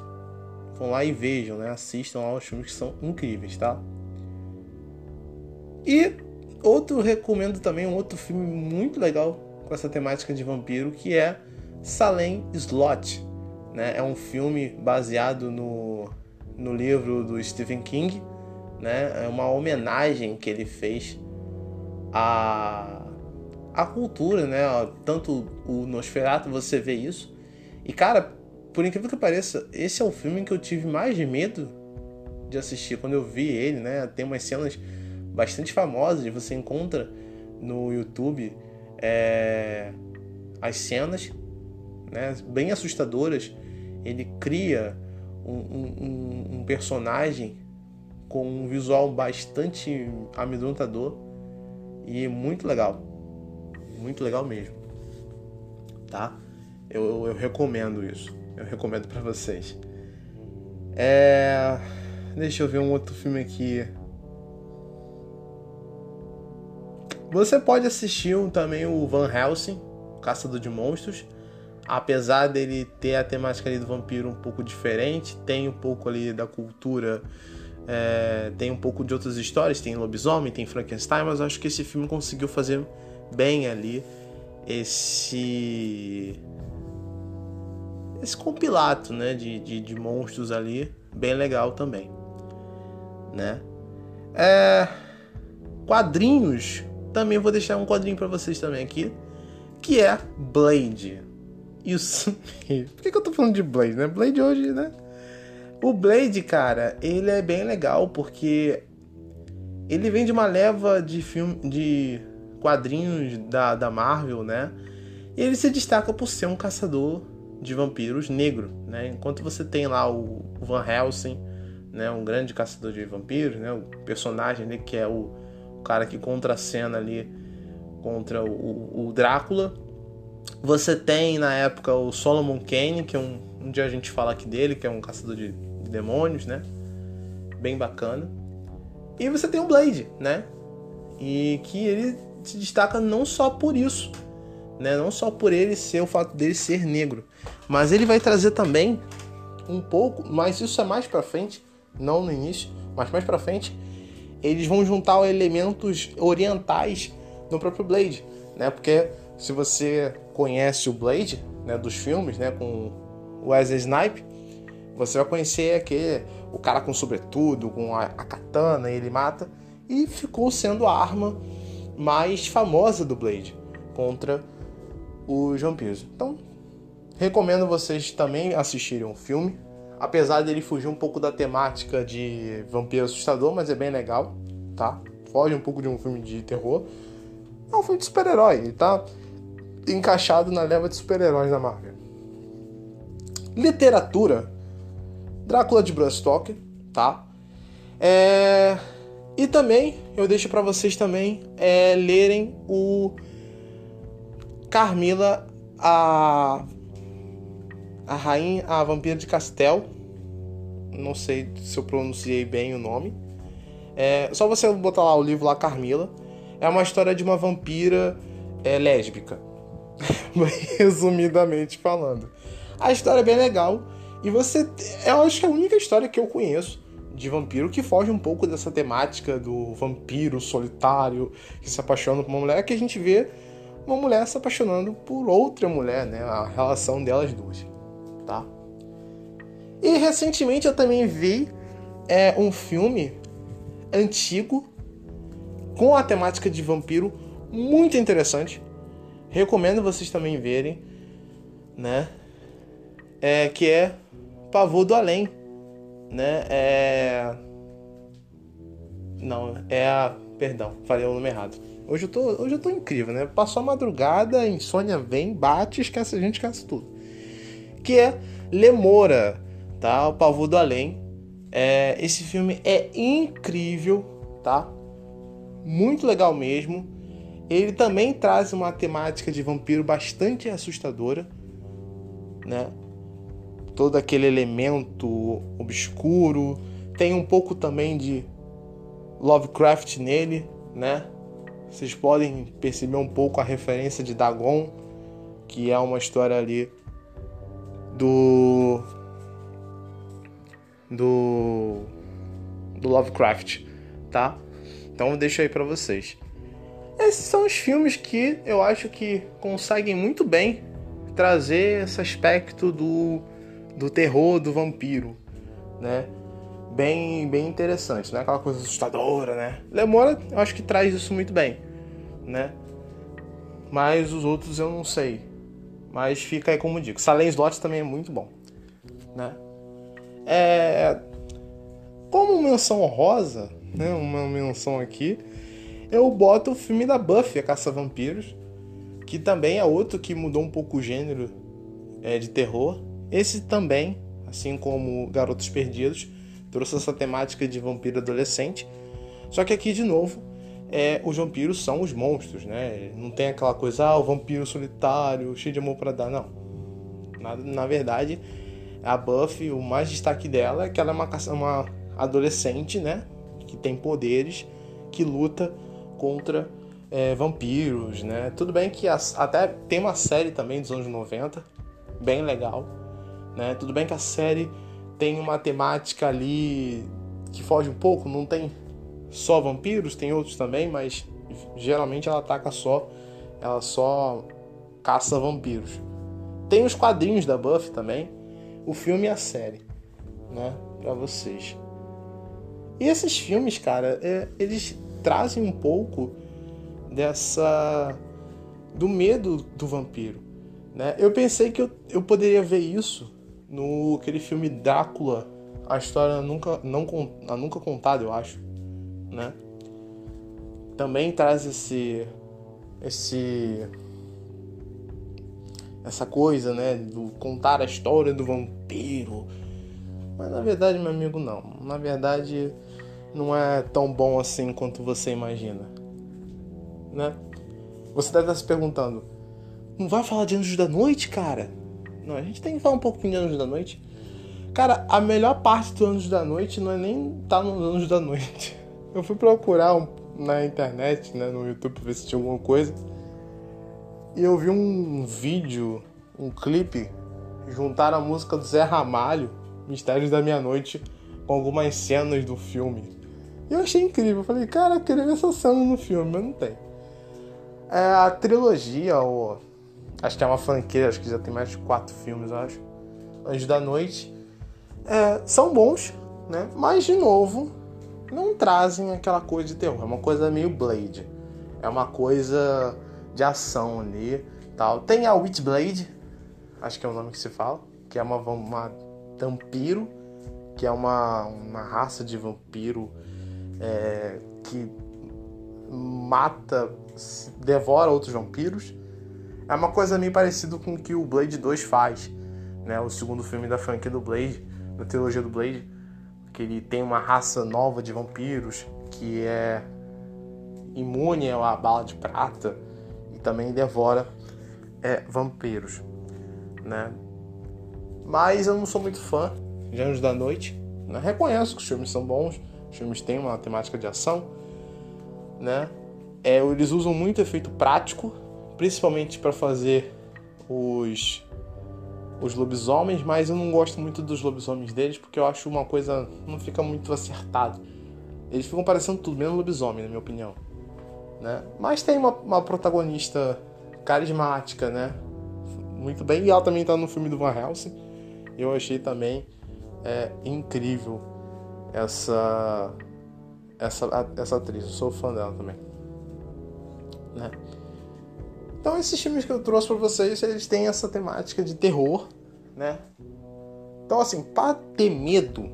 vão lá e vejam, né? Assistam aos filmes que são incríveis, tá? E outro recomendo também um outro filme muito legal com essa temática de vampiro que é Salem Slot, né? É um filme baseado no no livro do Stephen King, né? É uma homenagem que ele fez à, à cultura, né? Tanto o Nosferatu, você vê isso. E, cara, por incrível que pareça, esse é o filme que eu tive mais medo de assistir. Quando eu vi ele, né? Tem umas cenas bastante famosas, você encontra no YouTube é, as cenas, né? Bem assustadoras. Ele cria um, um, um personagem com um visual bastante amedrontador e muito legal. Muito legal mesmo. Tá? Eu, eu, eu recomendo isso. Eu recomendo para vocês. É... Deixa eu ver um outro filme aqui. Você pode assistir um- também o Van Helsing, Caçador de Monstros. Apesar dele ter a temática ali do vampiro um pouco diferente, tem um pouco ali da cultura, é, tem um pouco de outras histórias, tem lobisomem, tem Frankenstein, mas acho que esse filme conseguiu fazer bem ali esse esse compilato né, de, de, de monstros ali, bem legal também. Né? É, quadrinhos, também vou deixar um quadrinho para vocês também aqui, que é Blade. Isso. Por que, que eu tô falando de Blade, né? Blade hoje, né? O Blade, cara, ele é bem legal porque ele vem de uma leva de filme de quadrinhos da, da Marvel, né? E ele se destaca por ser um caçador de vampiros negro, né? Enquanto você tem lá o Van Helsing, né? Um grande caçador de vampiros, né? O personagem ali que é o, cara que contracena ali contra o, o Drácula. Você tem na época o Solomon Kane, que é um, um dia a gente fala aqui dele, que é um caçador de, de demônios, né? Bem bacana. E você tem o Blade, né? E que ele se destaca não só por isso, né? Não só por ele ser o fato dele ser negro, mas ele vai trazer também um pouco, mas isso é mais para frente, não no início, mas mais para frente, eles vão juntar elementos orientais no próprio Blade, né? Porque se você conhece o Blade, né, dos filmes, né, com o Wesley Snipe, você vai conhecer aquele o cara com sobretudo, com a, a katana, ele mata e ficou sendo a arma mais famosa do Blade contra os vampiros. Então, recomendo vocês também assistirem o filme, apesar dele fugir um pouco da temática de vampiro assustador, mas é bem legal, tá? Foge um pouco de um filme de terror. É um filme de super-herói, ele tá encaixado na leva de super-heróis da Marvel. Literatura. Drácula de Bram Stoker, tá? É... E também, eu deixo para vocês também é, lerem o Carmila, a a rainha, a vampira de Castel. Não sei se eu pronunciei bem o nome. É só você botar lá o livro lá Carmila. É uma história de uma vampira é, lésbica, resumidamente falando. A história é bem legal e você, eu acho que é a única história que eu conheço de vampiro que foge um pouco dessa temática do vampiro solitário que se apaixona por uma mulher que a gente vê uma mulher se apaixonando por outra mulher, né? A relação delas duas, tá? E recentemente eu também vi é, um filme antigo com a temática de vampiro muito interessante. Recomendo vocês também verem, né? É, que é Pavor do Além, né? É não, é a, perdão, falei o nome errado. Hoje eu tô, hoje eu tô incrível, né? Passou a madrugada, insônia vem, bate, esquece a gente, esquece tudo. Que é Lemora, tá? O Pavor do Além. É, esse filme é incrível, tá? Muito legal mesmo. Ele também traz uma temática de vampiro bastante assustadora, né? Todo aquele elemento obscuro. Tem um pouco também de Lovecraft nele, né? Vocês podem perceber um pouco a referência de Dagon, que é uma história ali do do do Lovecraft, tá? Então eu deixo aí para vocês. Esses são os filmes que eu acho que conseguem muito bem trazer esse aspecto do, do terror do vampiro, né? Bem, bem interessante, né? Aquela coisa assustadora, né? Lemora, eu acho que traz isso muito bem, né? Mas os outros eu não sei. Mas fica aí como digo. Salem Slot também é muito bom, né? É... Como menção honrosa, né? Uma menção aqui, eu boto o filme da Buffy, a Caça-Vampiros, que também é outro que mudou um pouco o gênero é, de terror. Esse também, assim como Garotos Perdidos, trouxe essa temática de vampiro adolescente. Só que aqui, de novo, é, os vampiros são os monstros, né? Não tem aquela coisa, ah, o vampiro solitário, cheio de amor para dar, não. Na, na verdade, a Buffy, o mais destaque dela é que ela é uma, uma adolescente, né? Que tem poderes, que luta contra é, vampiros, né? Tudo bem que as- até tem uma série também dos anos 90, bem legal, né? Tudo bem que a série tem uma temática ali que foge um pouco, não tem só vampiros, tem outros também, mas geralmente ela ataca só, ela só caça vampiros. Tem os quadrinhos da Buffy também, o filme e a série, né? Pra vocês. E esses filmes, cara, é, eles trazem um pouco dessa. do medo do vampiro. Né? Eu pensei que eu, eu poderia ver isso no aquele filme Drácula, a história nunca, não, a nunca contada, eu acho. Né? Também traz esse. esse. essa coisa, né? Do contar a história do vampiro. Mas na verdade, meu amigo, não. Na verdade, não é tão bom assim quanto você imagina. Né? Você deve estar se perguntando: não vai falar de Anjos da Noite, cara? Não, a gente tem que falar um pouquinho de Anjos da Noite. Cara, a melhor parte do Anjos da Noite não é nem tá no Anjos da Noite. Eu fui procurar um- na internet, né, no YouTube, ver se tinha alguma coisa. E eu vi um vídeo, um clipe, juntaram a música do Zé Ramalho, Mistérios da Meia-Noite, com algumas cenas do filme. E eu achei incrível. Eu falei, cara, eu queria ver essa cena no filme, mas não tem. É, a trilogia, ou acho que é uma franquia, acho que já tem mais de quatro filmes, acho. Anjos da Noite. é, são bons, né? Mas, de novo, não trazem aquela coisa de terror. É uma coisa meio Blade. É uma coisa de ação ali tal. Tem a Witchblade, acho que é o nome que se fala, que é uma, uma vampiro, que é uma, uma raça de vampiro é, que mata, devora outros vampiros. É uma coisa meio parecida com o que o Blade 2 faz, né? O segundo filme da franquia do Blade, da trilogia do Blade, que ele tem uma raça nova de vampiros que é imune à bala de prata e também devora é, vampiros, né? Mas eu não sou muito fã de Anjos da Noite. Né? Reconheço que os filmes são bons, os filmes têm uma temática de ação, né? É, eles usam muito efeito prático, principalmente para fazer os os lobisomens, mas eu não gosto muito dos lobisomens deles porque eu acho uma coisa não fica muito acertado. Eles ficam parecendo tudo menos lobisomem, na minha opinião, né? Mas tem uma, uma protagonista carismática, né? Muito bem, e ela também tá no filme do Van Helsing. Eu achei também é, incrível essa essa essa atriz. Eu sou fã dela também, né? Então esses filmes que eu trouxe pra vocês, eles têm essa temática de terror, né? Então assim, pra ter medo,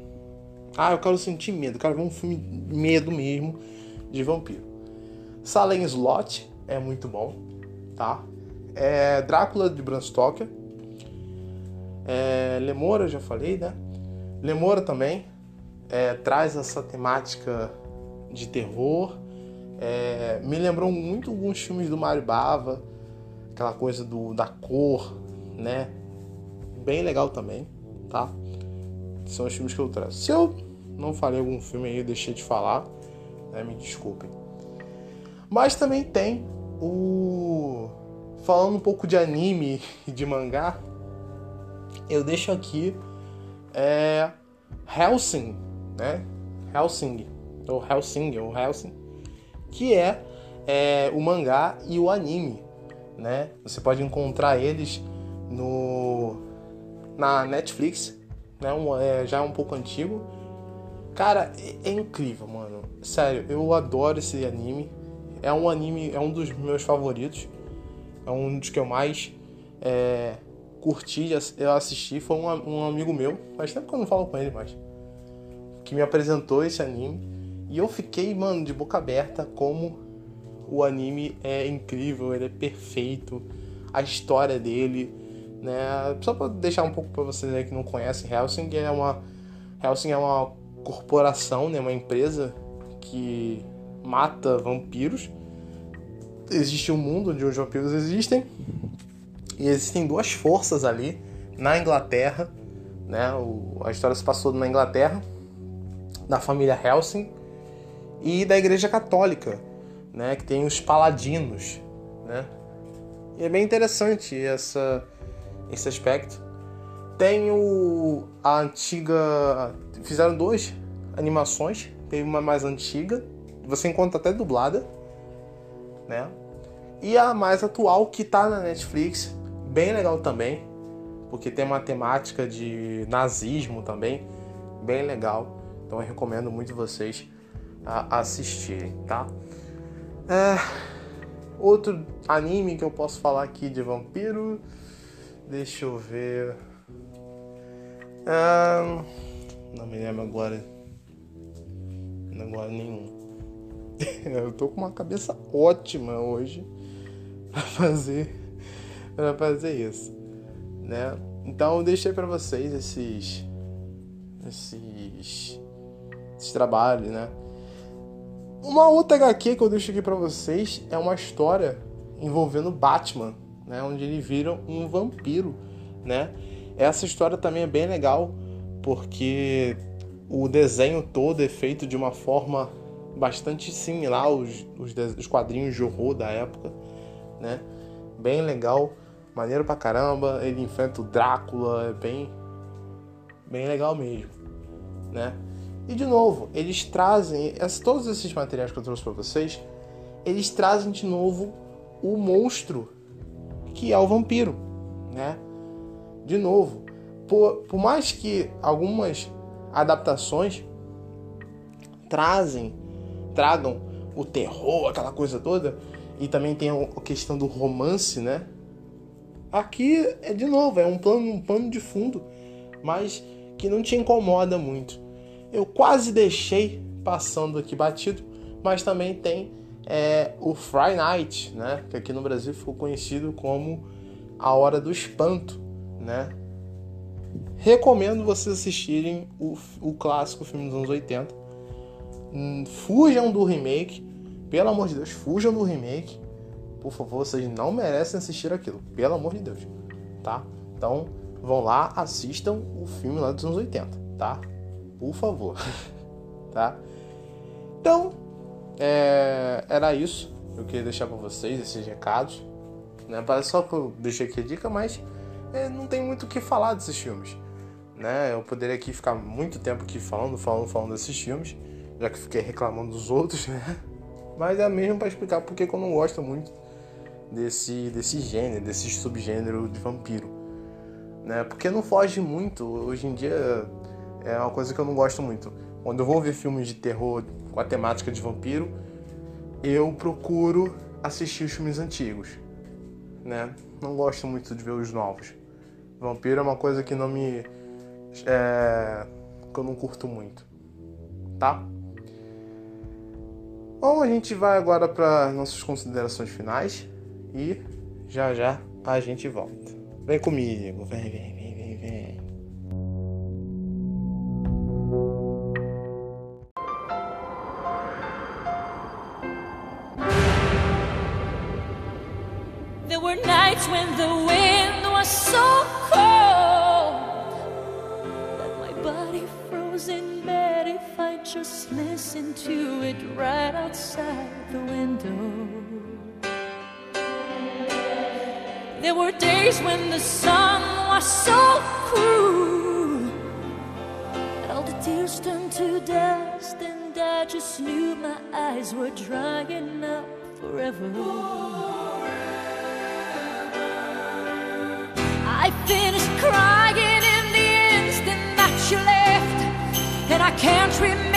ah, eu quero sentir medo, eu quero ver um filme de medo mesmo de vampiro. Salem Slot é muito bom, tá? É Drácula de Bram Stoker. É, Lemora, já falei, né? Lemora também é, traz essa temática de terror. É, me lembrou muito alguns filmes do Mario Bava, aquela coisa do, da cor, né? Bem legal também, tá? São os filmes que eu trago. Se eu não falei algum filme aí, eu deixei de falar, né? me desculpem. Mas também tem o. Falando um pouco de anime e de mangá, eu deixo aqui é Helsing, né? Helsing, ou Helsing, ou Helsing, que é, é o mangá e o anime, né? Você pode encontrar eles no na Netflix, né? Um, é, já é um pouco antigo. Cara, é, é incrível, mano. Sério, eu adoro esse anime. É um anime, é um dos meus favoritos. É um dos que eu mais é, curti, eu assisti. Foi um, um amigo meu, faz tempo que eu não falo com ele mais, que me apresentou esse anime. E eu fiquei, mano, de boca aberta como o anime é incrível, ele é perfeito, a história dele, né? Só pra deixar um pouco pra vocês aí que não conhecem, Helsing é uma Helsing é uma corporação, né, uma empresa que mata vampiros. Existe um mundo onde os vampiros existem e existem duas forças ali na Inglaterra, né? O, a história se passou na Inglaterra, da família Helsing e da Igreja Católica, né? Que tem os paladinos, né? E é bem interessante essa, esse aspecto. Tem o, a antiga. Fizeram duas animações. Teve uma mais antiga. Você encontra até dublada. Né? E a mais atual que tá na Netflix. Bem legal também. Porque tem uma temática de nazismo também. Bem legal. Então eu recomendo muito vocês assistirem, tá? É, outro anime que eu posso falar aqui de vampiro. Deixa eu ver. Ah, não me lembro agora. Agora nenhum. Eu tô com uma cabeça ótima hoje pra fazer para fazer isso, né? Então eu deixei para vocês esses esses esses trabalhos, né? Uma outra HQ que eu deixo aqui para vocês é uma história envolvendo Batman, né? Onde ele vira um vampiro, né? Essa história também é bem legal porque o desenho todo é feito de uma forma bastante similar aos, os, os quadrinhos de horror da época, né? Bem legal, maneiro pra caramba. Ele enfrenta o Drácula, é bem, bem legal mesmo, né? E de novo, eles trazem todos esses materiais que eu trouxe para vocês, eles trazem de novo o monstro que é o vampiro, né? De novo, por, por mais que algumas adaptações trazem, tragam o terror, aquela coisa toda, e também tem a questão do romance, né? Aqui é de novo, é um plano, um pano de fundo, mas que não te incomoda muito. Eu quase deixei passando aqui batido, mas também tem é, o Friday Night, né? Que aqui no Brasil ficou conhecido como a Hora do Espanto, né? Recomendo vocês assistirem o, o clássico filme dos anos 80. Hum, Fujam do remake, pelo amor de Deus, fujam do remake. Por favor, vocês não merecem assistir aquilo, pelo amor de Deus, tá? Então, vão lá, assistam o filme lá dos anos 80, tá? Por favor, tá? Então, é, era isso. Eu queria deixar para vocês esses recados. Né? Parece só que eu deixei aqui a dica, mas é, não tem muito o que falar desses filmes. Né? Eu poderia aqui ficar muito tempo aqui falando, falando, falando desses filmes, já que fiquei reclamando dos outros, né? Mas é mesmo para explicar porque que eu não gosto muito desse, desse gênero, desse subgênero de vampiro. Né? Porque não foge muito. Hoje em dia é uma coisa que eu não gosto muito. Quando eu vou ver filmes de terror com a temática de vampiro, eu procuro assistir os filmes antigos, né? Não gosto muito de ver os novos. Vampiro é uma coisa que não me é, que eu não curto muito, tá? Bom, a gente vai agora para nossas considerações finais e já já a gente volta. Vem comigo, vem, vem, vem, vem, vem. Eyes were drying up forever. I finished crying in the instant that you left, and I can't remember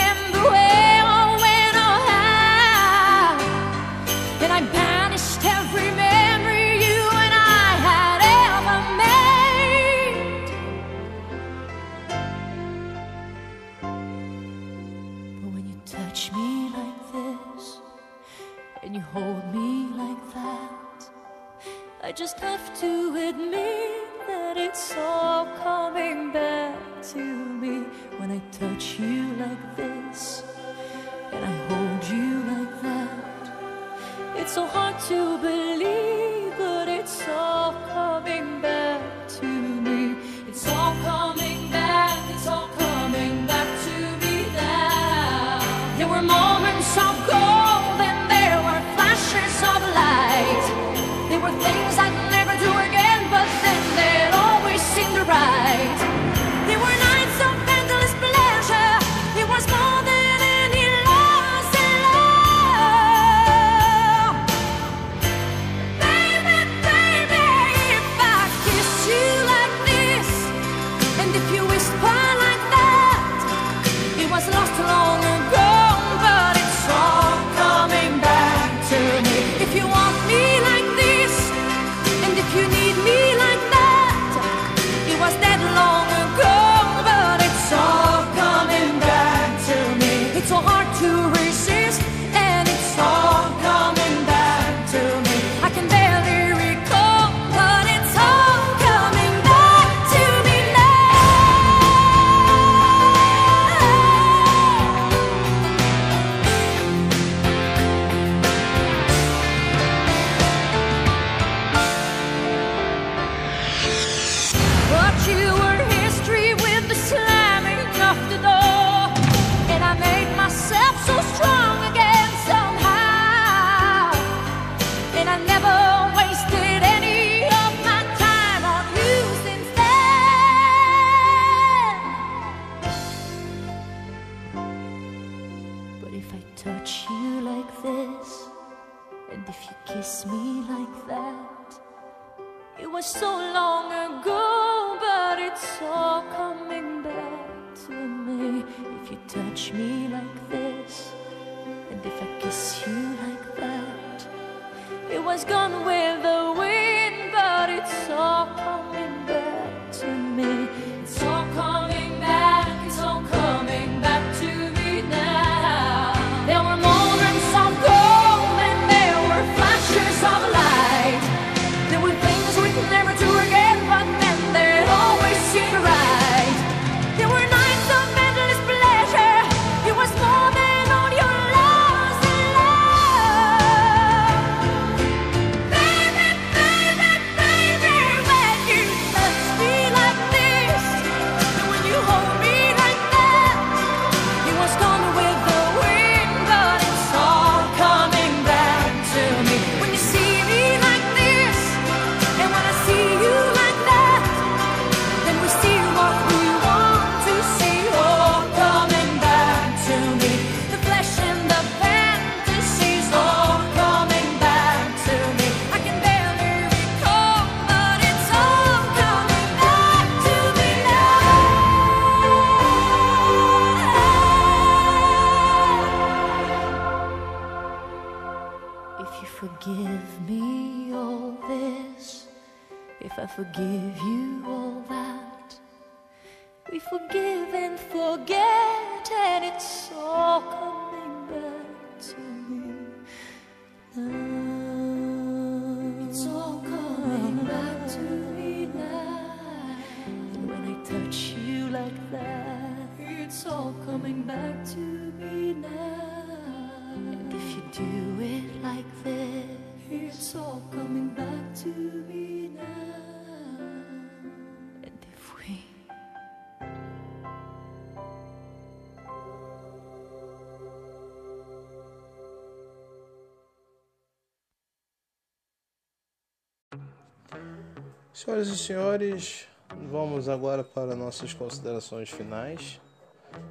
Senhoras e senhores, vamos agora para nossas considerações finais.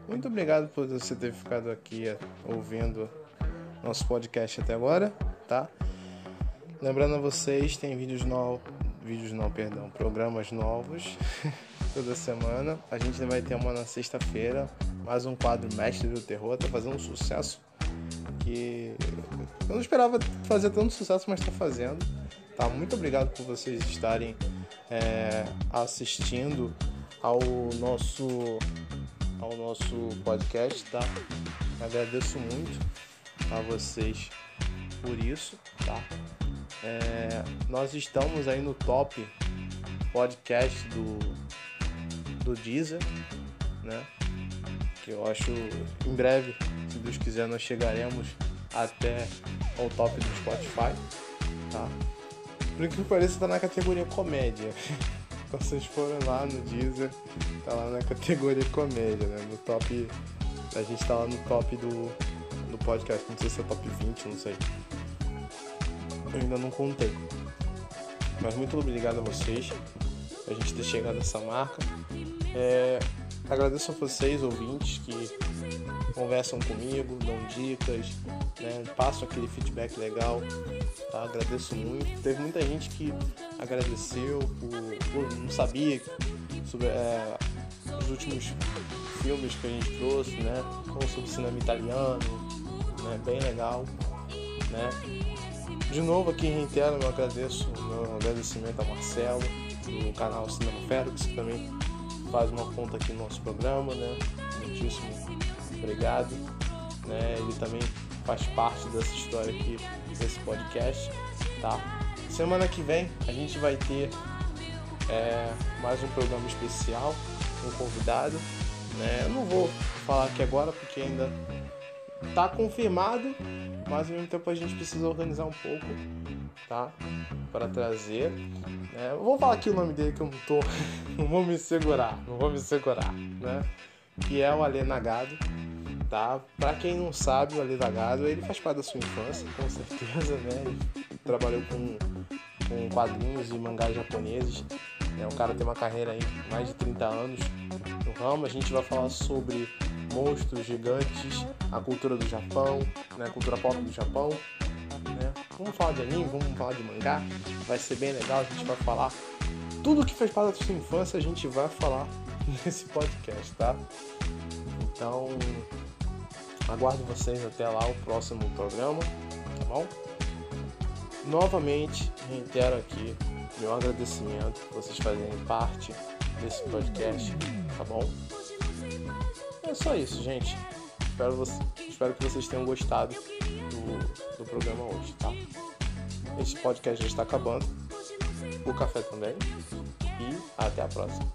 Muito obrigado por você ter ficado aqui eh, ouvindo nosso podcast até agora, tá? Lembrando a vocês, tem vídeos novos, vídeos não, perdão, programas novos toda semana. A gente vai ter uma na sexta-feira, mais um quadro Mestre do Terror, tá fazendo um sucesso que eu não esperava fazer tanto sucesso, mas tá fazendo. Tá? Muito obrigado por vocês estarem é, assistindo ao nosso ao nosso podcast, tá? Agradeço muito a vocês por isso, tá? É, nós estamos aí no top podcast do do Deezer, né? Que eu acho em breve, se Deus quiser, nós chegaremos até ao top do Spotify, tá? Por que pareça, tá na categoria comédia. Então vocês forem lá no Deezer, tá lá na categoria comédia, né? No top. A gente tá lá no top do, do podcast. Não sei se é top 20, não sei. Eu ainda não contei. Mas muito obrigado a vocês. A gente ter chegado nessa marca. É, agradeço a vocês, ouvintes, que conversam comigo, dão dicas, né? passam aquele feedback legal. Tá? Agradeço muito. Teve muita gente que agradeceu por, não sabia sobre é, os últimos filmes que a gente trouxe, né? Falou sobre cinema italiano, né? Bem legal, né? De novo aqui reitero meu agradeço, meu agradecimento a Marcelo do canal Cinema Félix, que também faz uma ponta aqui no nosso programa, né? Muitíssimo obrigado. Né? Ele também faz parte dessa história aqui, desse podcast, tá? Semana que vem a gente vai ter é, mais um programa especial, um convidado, né? Eu não vou falar aqui agora porque ainda tá confirmado, mas ao mesmo tempo a gente precisa organizar um pouco, tá? Para trazer. Eu vou falar aqui o nome dele que eu não tô. Não vou me segurar, não vou me segurar, né? Que é o Alê Nagado, tá? Pra quem não sabe, o Alê Nagado, ele faz parte da sua infância, com certeza, né? Ele trabalhou com, com quadrinhos e mangás japoneses. É, o cara tem uma carreira aí mais de 30 anos no ramo. A gente vai falar sobre monstros gigantes, a cultura do Japão, né? a cultura pop do Japão. Né? Vamos falar de anime, vamos falar de mangá. Vai ser bem legal. A gente vai falar tudo que fez parte da sua infância a gente vai falar nesse podcast, tá? Então, aguardo vocês até lá o próximo programa, tá bom? Novamente, reitero aqui meu agradecimento por vocês fazerem parte desse podcast, tá bom? É só isso, gente. Espero, espero que vocês tenham gostado do, do programa hoje, tá? Esse podcast já está acabando. O café também. E até a próxima.